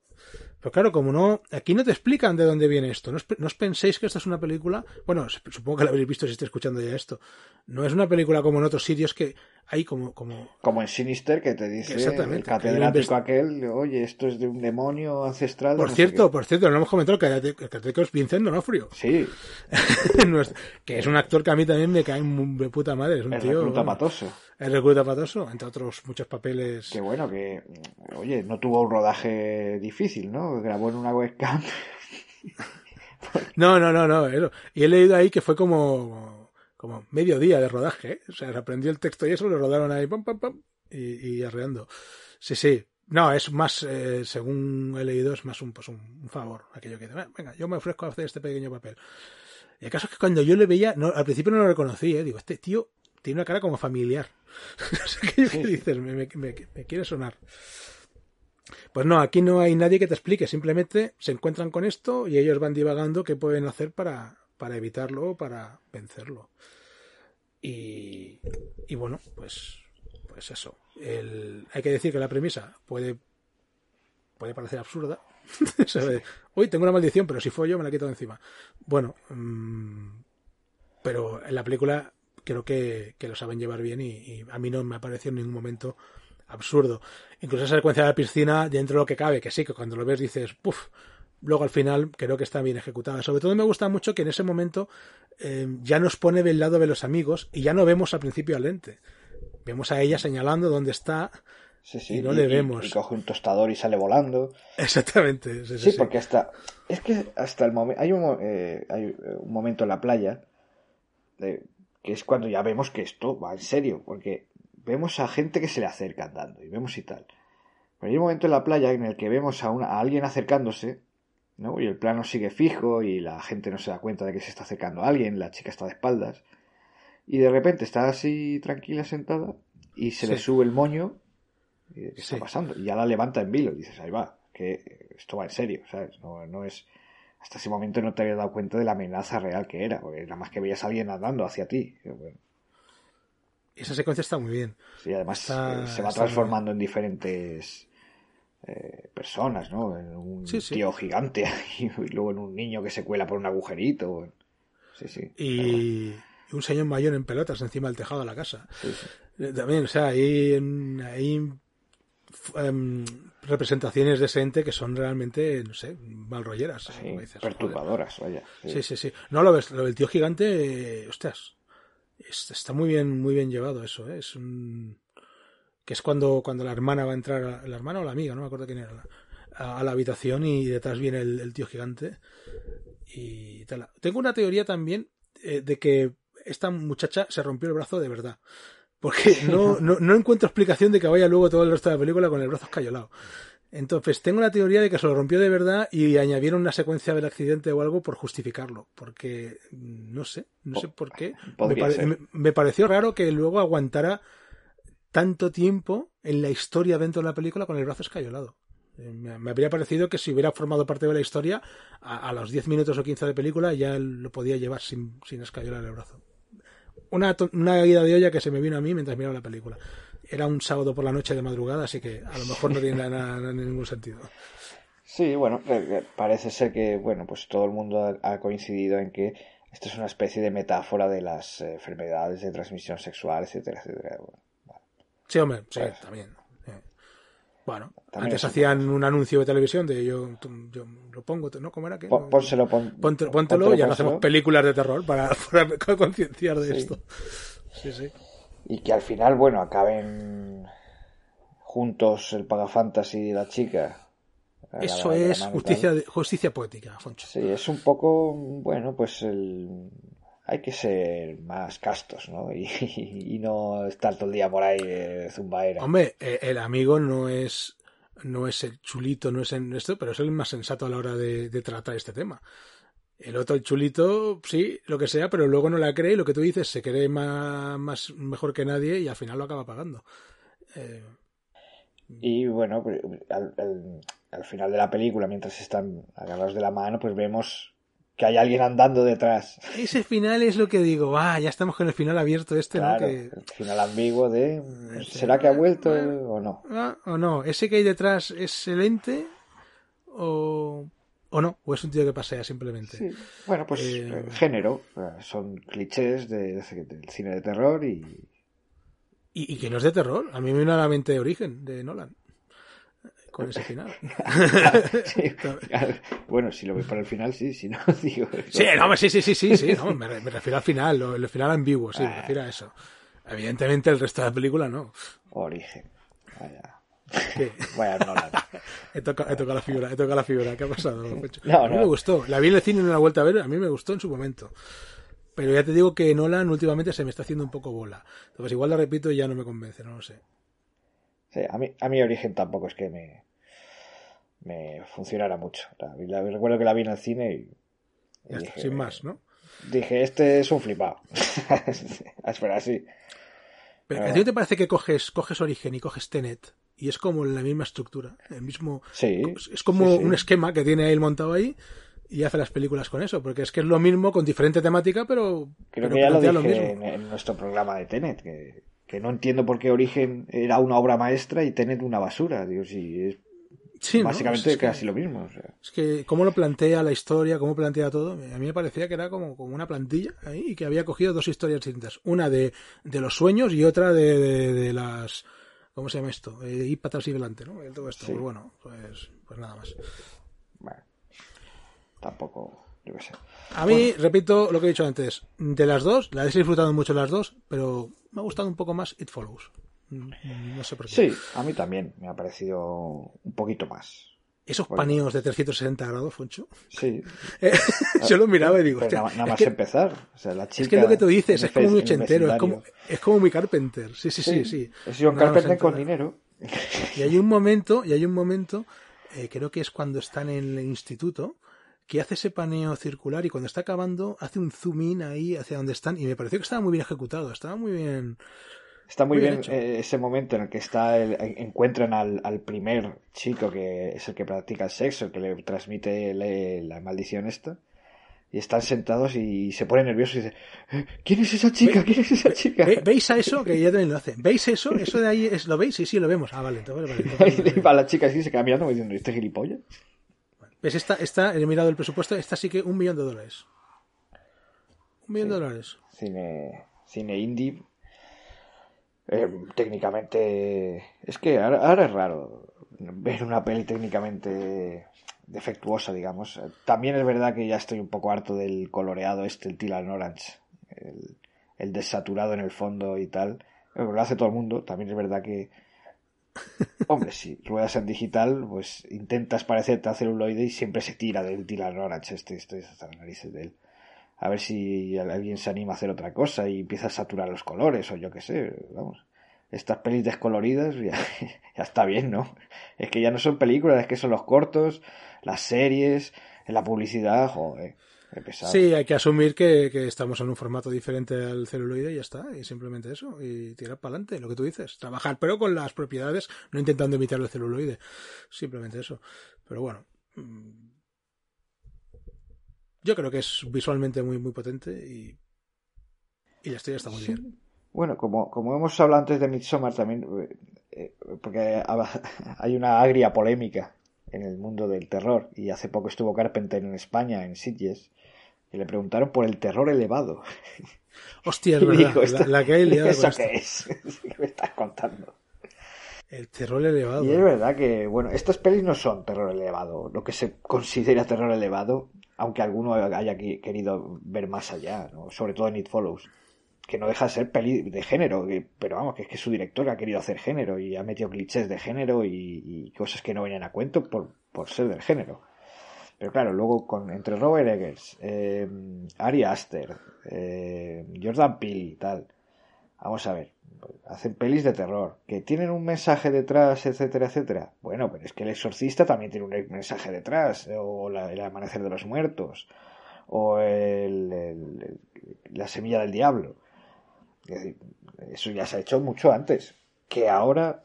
Pero claro, como no, aquí no te explican de dónde viene esto. No os, no os penséis que esta es una película, bueno, supongo que la habréis visto si estáis escuchando ya esto. No es una película como en otros sitios que hay como, como, Como en Sinister que te dice Exactamente, el catedrático aquel, oye, esto es de un demonio ancestral. por no cierto, qué". por cierto, no hemos comentado que el catedrático es Vincent Donofrio, Sí, <laughs> que es un actor que a mí también me cae de puta madre, es un el tío, recluta bueno, patoso. el recluta patoso, entre otros muchos papeles. Qué bueno que, oye, no tuvo un rodaje difícil, ¿no? Grabó en una webcam. <laughs> No, no, no, no. eso. Y he leído ahí que fue como, como medio día de rodaje. ¿eh? O sea, se aprendió el texto y eso, lo rodaron ahí, pam, pam, pam, y, y arreando. Sí, sí. No, es más, eh, según he leído, es más un, pues un, favor. Aquello que dice, "Ah, venga, yo me ofrezco a hacer este pequeño papel. El caso es que cuando yo le veía, no, al principio no lo reconocí, ¿eh? digo, este tío tiene una cara como familiar. no sé qué sí. dices, me, me- me- me quiere sonar. Pues no, aquí no hay nadie que te explique, simplemente se encuentran con esto y ellos van divagando qué pueden hacer para, para evitarlo o para vencerlo. Y, y bueno, pues, pues eso. El- hay que decir que la premisa puede, puede parecer absurda. <laughs> Uy, tengo una maldición, pero si fue yo me la quito de encima. Bueno, mm, pero en la película creo que, que lo saben llevar bien y, y a mí no me ha parecido en ningún momento absurdo. Incluso esa secuencia de la piscina, dentro de lo que cabe, que sí, que cuando lo ves dices, puff, luego al final creo que está bien ejecutada. Sobre todo me gusta mucho que en ese momento eh, ya nos pone del lado de los amigos y ya no vemos al principio al ente. Vemos a ella señalando dónde está. Sí, sí. Y no le vemos. Y, coge un tostador y sale volando. Exactamente. Sí, sí, Sí, sí. porque hasta. Es que hasta el momento. Hay un, eh, hay eh, un momento en la playa. que es cuando ya vemos que esto va en serio. Porque vemos a gente que se le acerca andando. Y vemos y tal. Pero hay un momento en la playa en el que vemos a, una, a alguien acercándose. ¿no? Y el plano sigue fijo. Y la gente no se da cuenta de que se está acercando a alguien. La chica está de espaldas. Y de repente está así tranquila sentada. Y se le sube el moño. ¿Qué está Sí. pasando? Y ya la levanta en vilo. Y dices, ahí va, que esto va en serio, ¿sabes? No, no es. Hasta ese momento no te habías dado cuenta de la amenaza real que era. Porque nada más que veías a alguien andando hacia ti. Bueno, Esa secuencia está muy bien. sí, además Está- eh, se va transformando en diferentes eh, personas, ¿no? En un Sí, sí. tío gigante <laughs> y luego en un niño que se cuela por un agujerito. Sí, sí, sí. Y un señor mayor en pelotas encima del tejado de la casa. Eh, También, o sea, hay em, representaciones de ese ente que son realmente, no sé, malrolleras. Sí, dices, perturbadoras, vaya. Sí, sí, sí. No, lo ves, lo del tío gigante, eh, ostras, es- está muy bien, muy bien llevado eso, ¿eh? Es un... Que es cuando, cuando la hermana va a entrar, a- la hermana o la amiga, no me acuerdo quién era, a, a la habitación y detrás viene el, el tío gigante. Y tela. Tengo una teoría también eh, de que esta muchacha se rompió el brazo de verdad. Porque <laughs> no, no, no encuentro explicación de que vaya luego todo el resto de la película con el brazo escayolado. Entonces, tengo la teoría de que se lo rompió de verdad y añadieron una secuencia del accidente o algo por justificarlo. Porque, no sé, no sé por qué. Me, Podría pare- ser. me- me pareció raro que luego aguantara tanto tiempo en la historia dentro de la película con el brazo escayolado. Eh, Me, me habría parecido que si hubiera formado parte de la historia, a, a los 10 minutos o 15 de película ya lo podía llevar sin, sin escayolar el brazo. Una, una ida de olla que se me vino a mí mientras miraba la película. Era un sábado por la noche de madrugada, así que a lo mejor no tiene nada, nada- ningún sentido. Sí, bueno, eh, eh, parece ser que, bueno, pues todo el mundo ha, coincidido en que esto es una especie de metáfora de las eh, enfermedades de transmisión sexual, etcétera, etcétera. Bueno, Sí, hombre, sí, Pues- también. Bueno, También antes hacían un anuncio de televisión de yo, yo lo pongo, ¿no? ¿Cómo era? que pónselo, pon- Póntelo, póntelo, no pónselo. hacemos películas de terror para, <laughs> para concienciar de Sí. esto. Sí, sí. Y que al final, bueno, acaben juntos el Pagafantasy y la chica. Eso la es y justicia, justicia poética, Foncho. Sí, es un poco, bueno, pues el... hay que ser más castos, ¿no? <laughs> Y, y no estar todo el día por ahí eh, zumbaera. Hombre, eh, el amigo no es no es el chulito, no es en esto, pero es el más sensato a la hora de, de tratar este tema. El otro, el chulito, sí, lo que sea, pero luego no la cree y lo que tú dices, se cree más, más mejor que nadie y al final lo acaba pagando. Eh, Y bueno, pues, al, al- al final de la película, mientras están agarrados de la mano, pues vemos que hay alguien andando detrás. ese final es lo que digo, ah, ya estamos con el final abierto este, Claro, ¿no? Que, el final ambiguo de ¿será que ha vuelto o no? ah, o no, ese que hay detrás es el ente o, o no, o es un tío que pasea simplemente. Sí. Bueno, pues Eh, eh, género, eh, son clichés de- de- del cine de terror y Y, y que no es de terror. A mí me viene a la mente Origen, de Nolan. Con ese final. <laughs> Sí, claro. <laughs> bueno, si lo ves por el final, sí, si no, <laughs> digo. Sí, no, sí, sí, sí, sí, sí. no, me, re- me refiero al final, lo- el final ambiguo, sí, me Ah. refiero a eso. Evidentemente el resto de la película no. Origen. Vaya. ¿Qué? Vaya Nolan. He tocado, he tocado la fibra, he tocado la fibra. ¿Qué ha pasado? No, a mí no. me gustó. La vi en el cine y no la he vuelto a ver. A mí me gustó en su momento. Pero ya te digo que Nolan últimamente se me está haciendo un poco bola. Entonces igual la repito y ya no me convence, no lo sé. Sí, a mí, a mí Origen tampoco es que me, me funcionara mucho. La, vi- la- recuerdo que la vi en el cine y, dije, sin más, ¿no? dije, este es un flipado. <laughs> Espera, sí. Pero. ¿a ti no te parece que coges, coges Origen y coges Tenet y es como la misma estructura? El mismo, Sí. es como sí, sí. un esquema que tiene él montado ahí y hace las películas con eso, porque es que es lo mismo con diferente temática, pero, Creo pero que ya lo dije mismo. en, en nuestro programa de Tenet, que, que no entiendo por qué Origen era una obra maestra y Tenet una basura. Digo, sí, es Sí, ¿no? básicamente es que, casi lo mismo. o sea. es que cómo lo plantea la historia, cómo plantea todo, a mí me parecía que era como, como una plantilla ahí y que había cogido dos historias distintas, una de, de los sueños y otra de, de, de las... ¿Cómo se llama esto? Eh, ir para atrás y delante, ¿no? Todo esto. Sí. Pues bueno, pues, pues nada más. Bueno, tampoco, yo qué sé. A mí, repito lo que he dicho antes, de las dos, la he disfrutado mucho las dos, pero me ha gustado un poco más It Follows. Mm, No sé por qué. Sí, a mí también me ha parecido un poquito más. Esos paneos de 360 grados, Foncho. Sí, <laughs> Eh, yo lo miraba y digo, pero hostia, nada, nada es más que- empezar. O sea, la chica Es que es lo que tú dices, es como muy ochentero, es como, es como muy Carpenter. Sí, sí, sí, sí. Es John Nada más Carpenter con dinero. Y hay un momento, y hay un momento, eh, creo que es cuando están en el instituto, que hace ese paneo circular y cuando está acabando hace un zoom in ahí hacia donde están y me pareció que estaba muy bien ejecutado, estaba muy bien. Está muy Muy bien eh, ese momento en el que está el- en- encuentran al, al primer chico que es el que practica el sexo, el que le transmite le- la maldición esta. Y están sentados y se pone nervioso y dice, "Eh, ¿quién es esa chica? ¿Quién es esa chica? Ve- ¿Veis a eso? Que ya también lo hace. ¿Veis eso? ¿Eso de ahí es, lo veis? Sí, sí, lo vemos. Ah, vale, entonces, vale, entonces, <laughs> Y va la chica así se queda mirando diciendo, ¿este gilipollas? ¿Ves? Esta, esta, he mirado el presupuesto, esta sí que un millón de dólares. Un millón de dólares. Cine, cine indie. Eh, técnicamente. Es que ahora, es raro ver una peli técnicamente defectuosa, digamos. También es verdad que ya estoy un poco harto del coloreado este, el Tilan Orange. El, el desaturado en el fondo y tal. lo hace todo el mundo. También es verdad que <laughs> Hombre, si ruedas en digital, pues intentas parecerte a celuloide y siempre se tira del Dylan Orange, este, este, hasta las narices de él. A ver si alguien se anima a hacer otra cosa y empieza a saturar los colores o yo qué sé, vamos. Estas pelis descoloridas ya, <laughs> está bien, ¿no? Es que ya no son películas, es que son los cortos, las series, la publicidad, joder. Sí, hay que asumir que, estamos en un formato diferente al celuloide y ya está, y simplemente eso, y tirar para adelante, lo que tú dices, trabajar, pero con las propiedades, no intentando imitar el celuloide, simplemente eso. Pero bueno, mm, yo creo que es visualmente muy, muy potente y, y está, ya está muy bien. Bueno, como, como hemos hablado antes de Midsommar también, eh, eh, porque <laughs> hay una agria polémica en el mundo del terror y hace poco estuvo Carpenter en España, en Sitges, y le preguntaron por el terror elevado. Hostia, es <laughs> verdad. la, que hay <laughs> liado ¿Eso qué es? ¿Qué me estás contando? El terror elevado. Y es verdad que, bueno, estas pelis no son terror elevado, lo que se considera terror elevado, aunque alguno haya querido ver más allá, ¿no? sobre todo en It Follows, que no deja de ser peli de género, pero vamos, que es que su director ha querido hacer género y ha metido clichés de género y, cosas que no venían a cuento por, por ser del género. Pero claro, luego con, entre Robert Eggers, eh, Ari Aster, eh, Jordan Peele y tal, vamos a ver, hacen pelis de terror, que tienen un mensaje detrás, etcétera, etcétera. Bueno, pero es que El Exorcista también tiene un mensaje detrás, o El Amanecer de los Muertos, o el, La Semilla del Diablo. eso ya se ha hecho mucho antes. Que ahora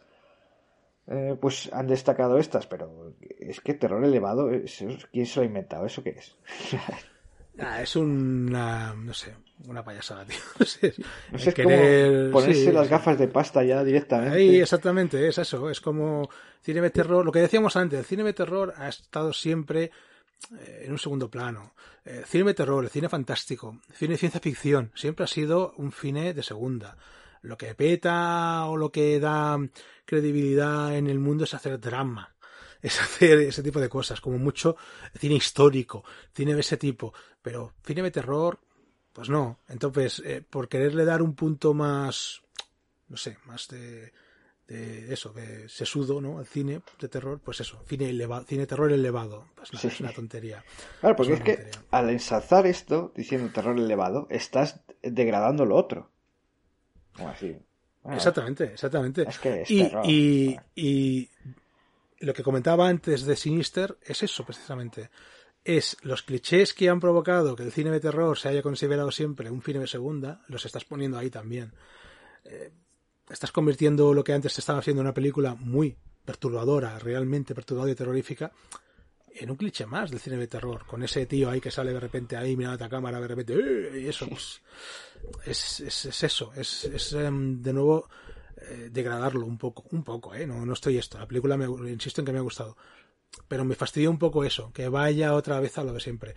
eh, pues han destacado estas, pero es que terror elevado, ¿quién se lo ha inventado? ¿Eso qué es? <laughs> Ah, es una, no sé, una payasada, tío. <laughs> No sé, es ponerse las gafas de pasta ya directamente. Ahí, exactamente, es eso. Es como cine de terror. Lo que decíamos antes, el cine de terror ha estado siempre eh, en un segundo plano. El cine de terror, el cine fantástico, el cine de ciencia ficción, siempre ha sido un cine de segunda lo que peta o lo que da credibilidad en el mundo es hacer drama, <laughs> es hacer ese tipo de cosas, como mucho cine histórico, cine de ese tipo, pero cine de terror, pues no. Entonces, eh, por quererle dar un punto más, no sé, más de, de eso, de sesudo, ¿no? Al cine de terror, pues eso, cine elevado, cine terror elevado, pues es una tontería. Claro, porque es, que al ensalzar esto, diciendo terror elevado, estás degradando lo otro exactamente, exactamente. y, y, lo que comentaba antes de Sinister es eso, precisamente. Es los clichés que han provocado que el cine de terror se haya considerado siempre un cine de segunda, los estás poniendo ahí también. Eh, estás convirtiendo lo que antes se estaba haciendo en una película muy perturbadora, realmente perturbadora y terrorífica, en un cliché más del cine de terror, con ese tío ahí que sale de repente ahí mirando a la cámara, de repente, ¡eh! y eso, pues, es, es, eso, es, em, de nuevo eh, degradarlo un poco, un poco, ¿eh? No, no estoy esto, la película insisto en que me ha gustado, pero me fastidia un poco eso, que vaya otra vez a lo de siempre.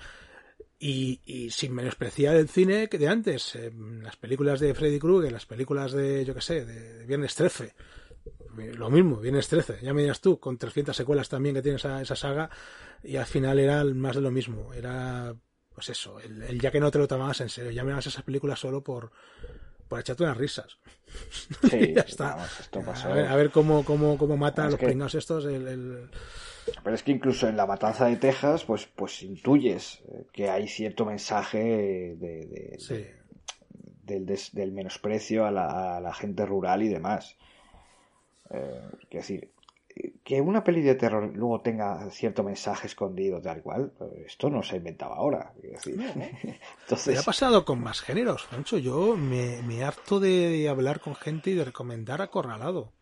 Y, sin menospreciar el cine que de antes, las películas de Freddy Krueger, las películas de, yo qué sé, de Viernes 13, lo mismo, Viernes 13, ya me dirás tú, con 300 secuelas también que tiene esa, esa saga, y al final era más de lo mismo, era pues eso, el, ya que no te lo tomabas en serio, ya mirabas esas películas solo por, por echarte unas risas. <laughs> Sí, ya está. A, ver, cómo, cómo, cómo mata a los pringados estos. El, Pero es que incluso en la matanza de Texas, pues, pues intuyes que hay cierto mensaje de, del, del, menosprecio a la, a la, gente rural y demás. Eh, decir, que una peli de terror luego tenga cierto mensaje escondido tal cual, esto no se ha inventado ahora. <laughs> Entonces... ha pasado con más géneros, Francho. Yo me, me harto de hablar con gente y de recomendar Acorralado.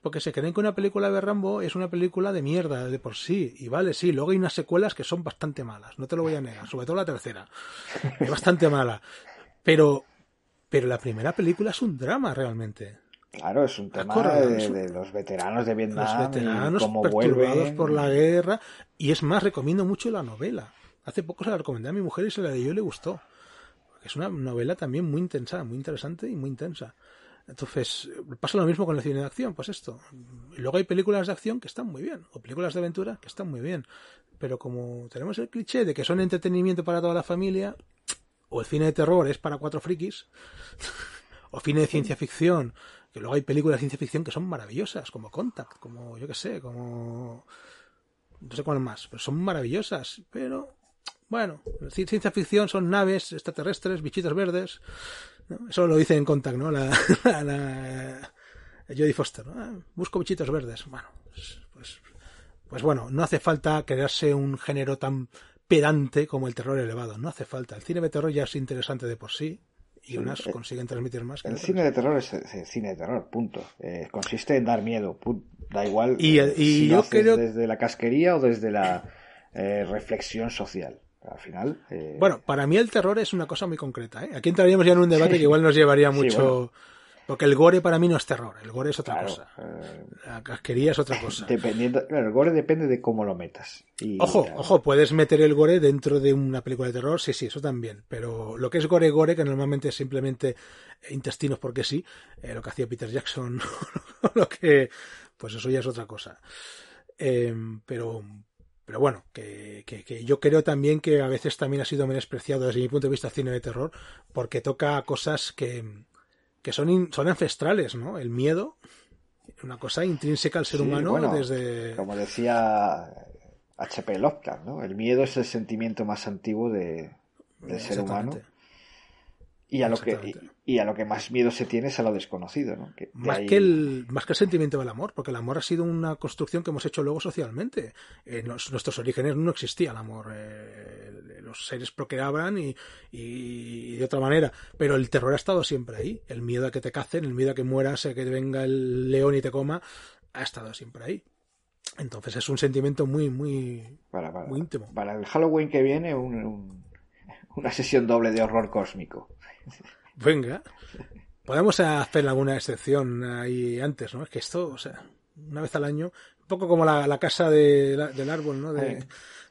Porque se creen que una película de Rambo es una película de mierda de por sí. Y vale, sí, luego hay unas secuelas que son bastante malas, no te lo voy a negar, sobre todo la tercera. Es bastante mala. Pero, pero la primera película es un drama realmente. Claro, es un tema de, los veteranos de Vietnam. Los veteranos cómo perturbados por la guerra. Y es más, recomiendo mucho la novela. Hace poco se la recomendé a mi mujer y se la leyó y le gustó. Es una novela también muy intensa, muy interesante y muy intensa. Entonces, pasa lo mismo con el cine de acción, pues esto. Y luego hay películas de acción que están muy bien, o películas de aventura que están muy bien. Pero como tenemos el cliché de que son entretenimiento para toda la familia, o el cine de terror es para cuatro frikis, <laughs> o cine de ciencia ficción, que luego hay películas de ciencia ficción que son maravillosas, como Contact, como yo que sé, como no sé cuál más, pero son maravillosas, pero bueno, ciencia ficción son naves extraterrestres, bichitos verdes, eso lo dice en Contact, ¿no? <laughs> La, la, Jodie Foster, ¿no? Ah, busco bichitos verdes. Bueno, pues, pues, pues, bueno, no hace falta crearse un género tan pedante como el terror elevado. No hace falta. El cine de terror ya es interesante de por sí y unas eh, consiguen transmitir más. el cine de terror es, cine de terror, punto. Eh, consiste en dar miedo, da igual y, eh, y yo creo... desde la casquería o desde la reflexión social. Al final. Bueno, para mí el terror es una cosa muy concreta. Aquí entraríamos ya en un debate <laughs> que igual nos llevaría mucho. Porque el gore para mí no es terror, el gore es otra cosa. Eh, la casquería es otra cosa. Dependiendo, claro, el gore depende de cómo lo metas. ojo, ojo, puedes meter el gore dentro de una película de terror, sí, sí, eso también. Pero lo que es gore gore, que normalmente es simplemente intestinos porque sí, eh, lo que hacía Peter Jackson, <laughs> lo que, pues eso ya es otra cosa. Eh, pero, pero bueno, que, que, yo creo también que a veces también ha sido menospreciado desde mi punto de vista cine de terror, porque toca cosas que que son, son ancestrales, ¿no? El miedo, una cosa intrínseca al ser humano desde... Como decía H.P. Lovecraft, ¿no? El miedo es el sentimiento más antiguo de, del ser humano y a, lo que, y, a lo que más miedo se tiene es a lo desconocido, ¿no? más, que el, más que el sentimiento del amor, porque el amor ha sido una construcción que hemos hecho luego socialmente. En nuestros orígenes no existía el amor. Eh, los seres procreaban y, y, de otra manera. Pero el terror ha estado siempre ahí. El miedo a que te cacen, el miedo a que mueras, a que venga el león y te coma, ha estado siempre ahí. Entonces es un sentimiento muy, muy, muy íntimo. Para el Halloween que viene, una sesión doble de horror cósmico. Venga. Podemos hacer alguna excepción ahí antes, ¿no? Es que esto, o sea, una vez al año, un poco como la, casa del árbol, ¿no? De,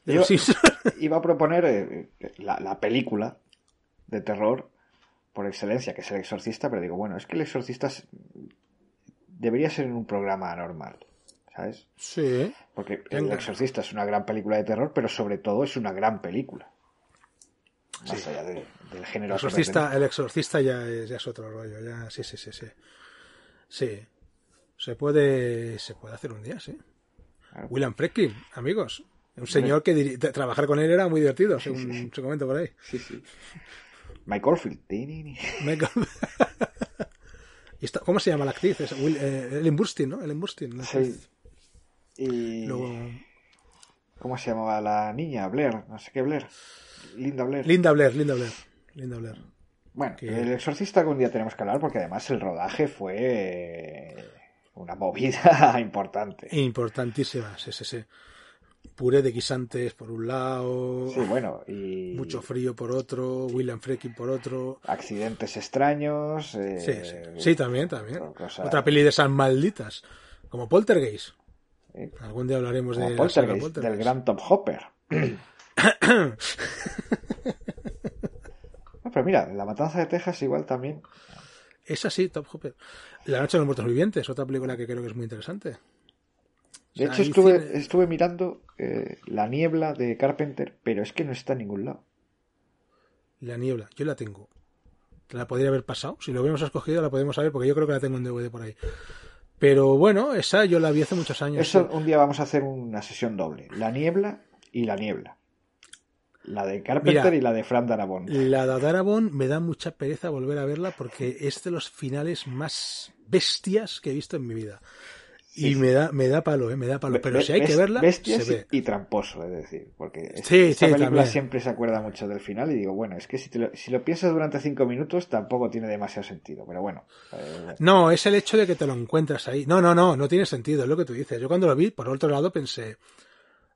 <laughs> iba a proponer eh, la, película de terror por excelencia, que es El Exorcista, pero digo, bueno, es que El Exorcista debería ser en un programa normal, ¿sabes? Sí. Porque El Exorcista es una gran película de terror, pero sobre todo es una gran película. Más allá del género. El exorcista, el exorcista ya es, ya es otro rollo. Ya, sí, sí, sí, sí. Sí. Se puede, se puede hacer un día, sí. William Franklin, amigos. Un señor que trabajar con él era muy divertido, según se comenta por ahí. Sí, sí. Mike Orfield. <laughs> ¿Cómo se llama la actriz? Es eh, Ellen Burstyn, ¿no? Ellen Burstyn. Sí. Y... ¿Cómo se llamaba la niña? Blair, no sé qué Blair. Linda Blair. Linda Blair, Linda Blair. Linda Blair. Bueno, el exorcista algún día tenemos que hablar porque además el rodaje fue una movida <laughs> importante. Importantísima, sí, sí, sí. Puré de guisantes por un lado. Sí, bueno, y. Mucho frío por otro, William Freaking por otro. Accidentes extraños. Eh, sí, también, también. Otra peli de esas malditas. Como Poltergeist. Algún día hablaremos de Poltergeist, del gran Top Hopper. <coughs> pero mira, La Matanza de Texas igual también. Es así, Top Hopper. La Noche de los Muertos Vivientes, otra película que creo que es muy interesante. De hecho, estuve, estuve mirando eh, La Niebla de Carpenter, pero es que no está en ningún lado. La Niebla, yo la tengo. La podría haber pasado. Si lo hubiéramos escogido, la podemos saber, porque yo creo que la tengo en DVD por ahí. Pero bueno, esa yo la vi hace muchos años. Eso un día vamos a hacer una sesión doble. La Niebla y La Niebla. La de Carpenter y la de Fran Darabont. La de Darabont me da mucha pereza volver a verla porque es de los finales más bestias que he visto en mi vida. Y me da, me da palo, ¿eh? me da palo. Pero si hay que verla, bestias se ve. y tramposo, es decir, porque esta, película siempre se acuerda mucho del final y digo, bueno, es que si, lo, si lo piensas durante cinco minutos tampoco tiene demasiado sentido, pero bueno, eh, No, es el hecho de que te lo encuentras ahí. No, no, no, no tiene sentido, es lo que tú dices. Yo cuando lo vi, por otro lado, pensé,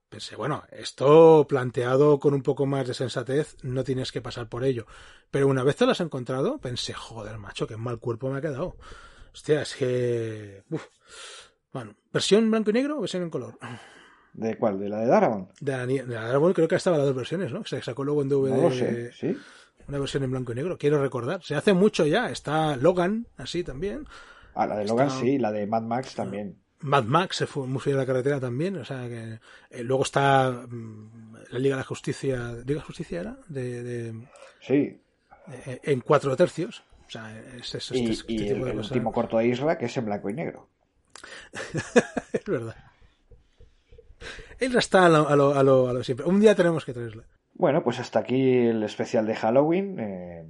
pensé, bueno, esto planteado con un poco más de sensatez, no tienes que pasar por ello. Pero una vez te lo has encontrado, pensé, joder, macho, qué mal cuerpo me ha quedado. Hostia, es que... Bueno, ¿versión blanco y negro o versión en color? ¿De cuál? ¿De la de Darabont? De la, de Darabont creo que estaba las dos versiones, ¿no? Se sacó luego en DVD. No lo sé, ¿sí? una versión en blanco y negro, quiero recordar. Se hace mucho ya, está Logan, así también. Ah, la de Logan sí, la de Mad Max también. Mad Max se fue muy fiel a la carretera también, o sea que eh, luego está mm, la Liga de la Justicia, ¿Liga de Justicia era? De, de sí. En cuatro tercios. O sea, es, es, y, este, y el, el último corto de Isra que es en blanco y negro. <laughs> es verdad. Isra está a lo, a, lo, a, lo, a lo siempre. Un día tenemos que traerla. Bueno, pues hasta aquí el especial de Halloween. Eh,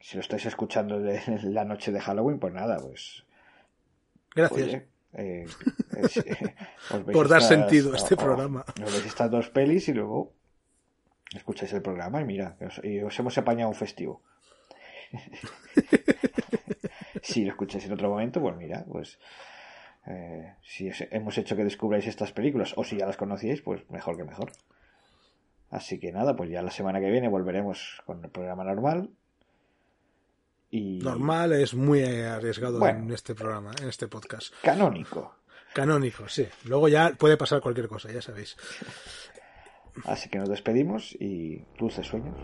si lo estáis escuchando de <laughs> la noche de Halloween, pues nada, pues. Gracias. Oye, eh, <laughs> eh, Por dar sentido a este programa. Os veis estas dos pelis y luego escucháis el programa y mira, os, y os hemos apañado un festivo. Si lo escucháis en otro momento, pues mira, pues eh, si hemos hecho que descubráis estas películas o si ya las conocíais, pues mejor que mejor. Así que nada, pues ya la semana que viene volveremos con el programa normal. Y... Normal es muy arriesgado bueno, en este programa, en este podcast. Canónico. Canónico, sí. Luego ya puede pasar cualquier cosa, ya sabéis. Así que nos despedimos y dulces sueños.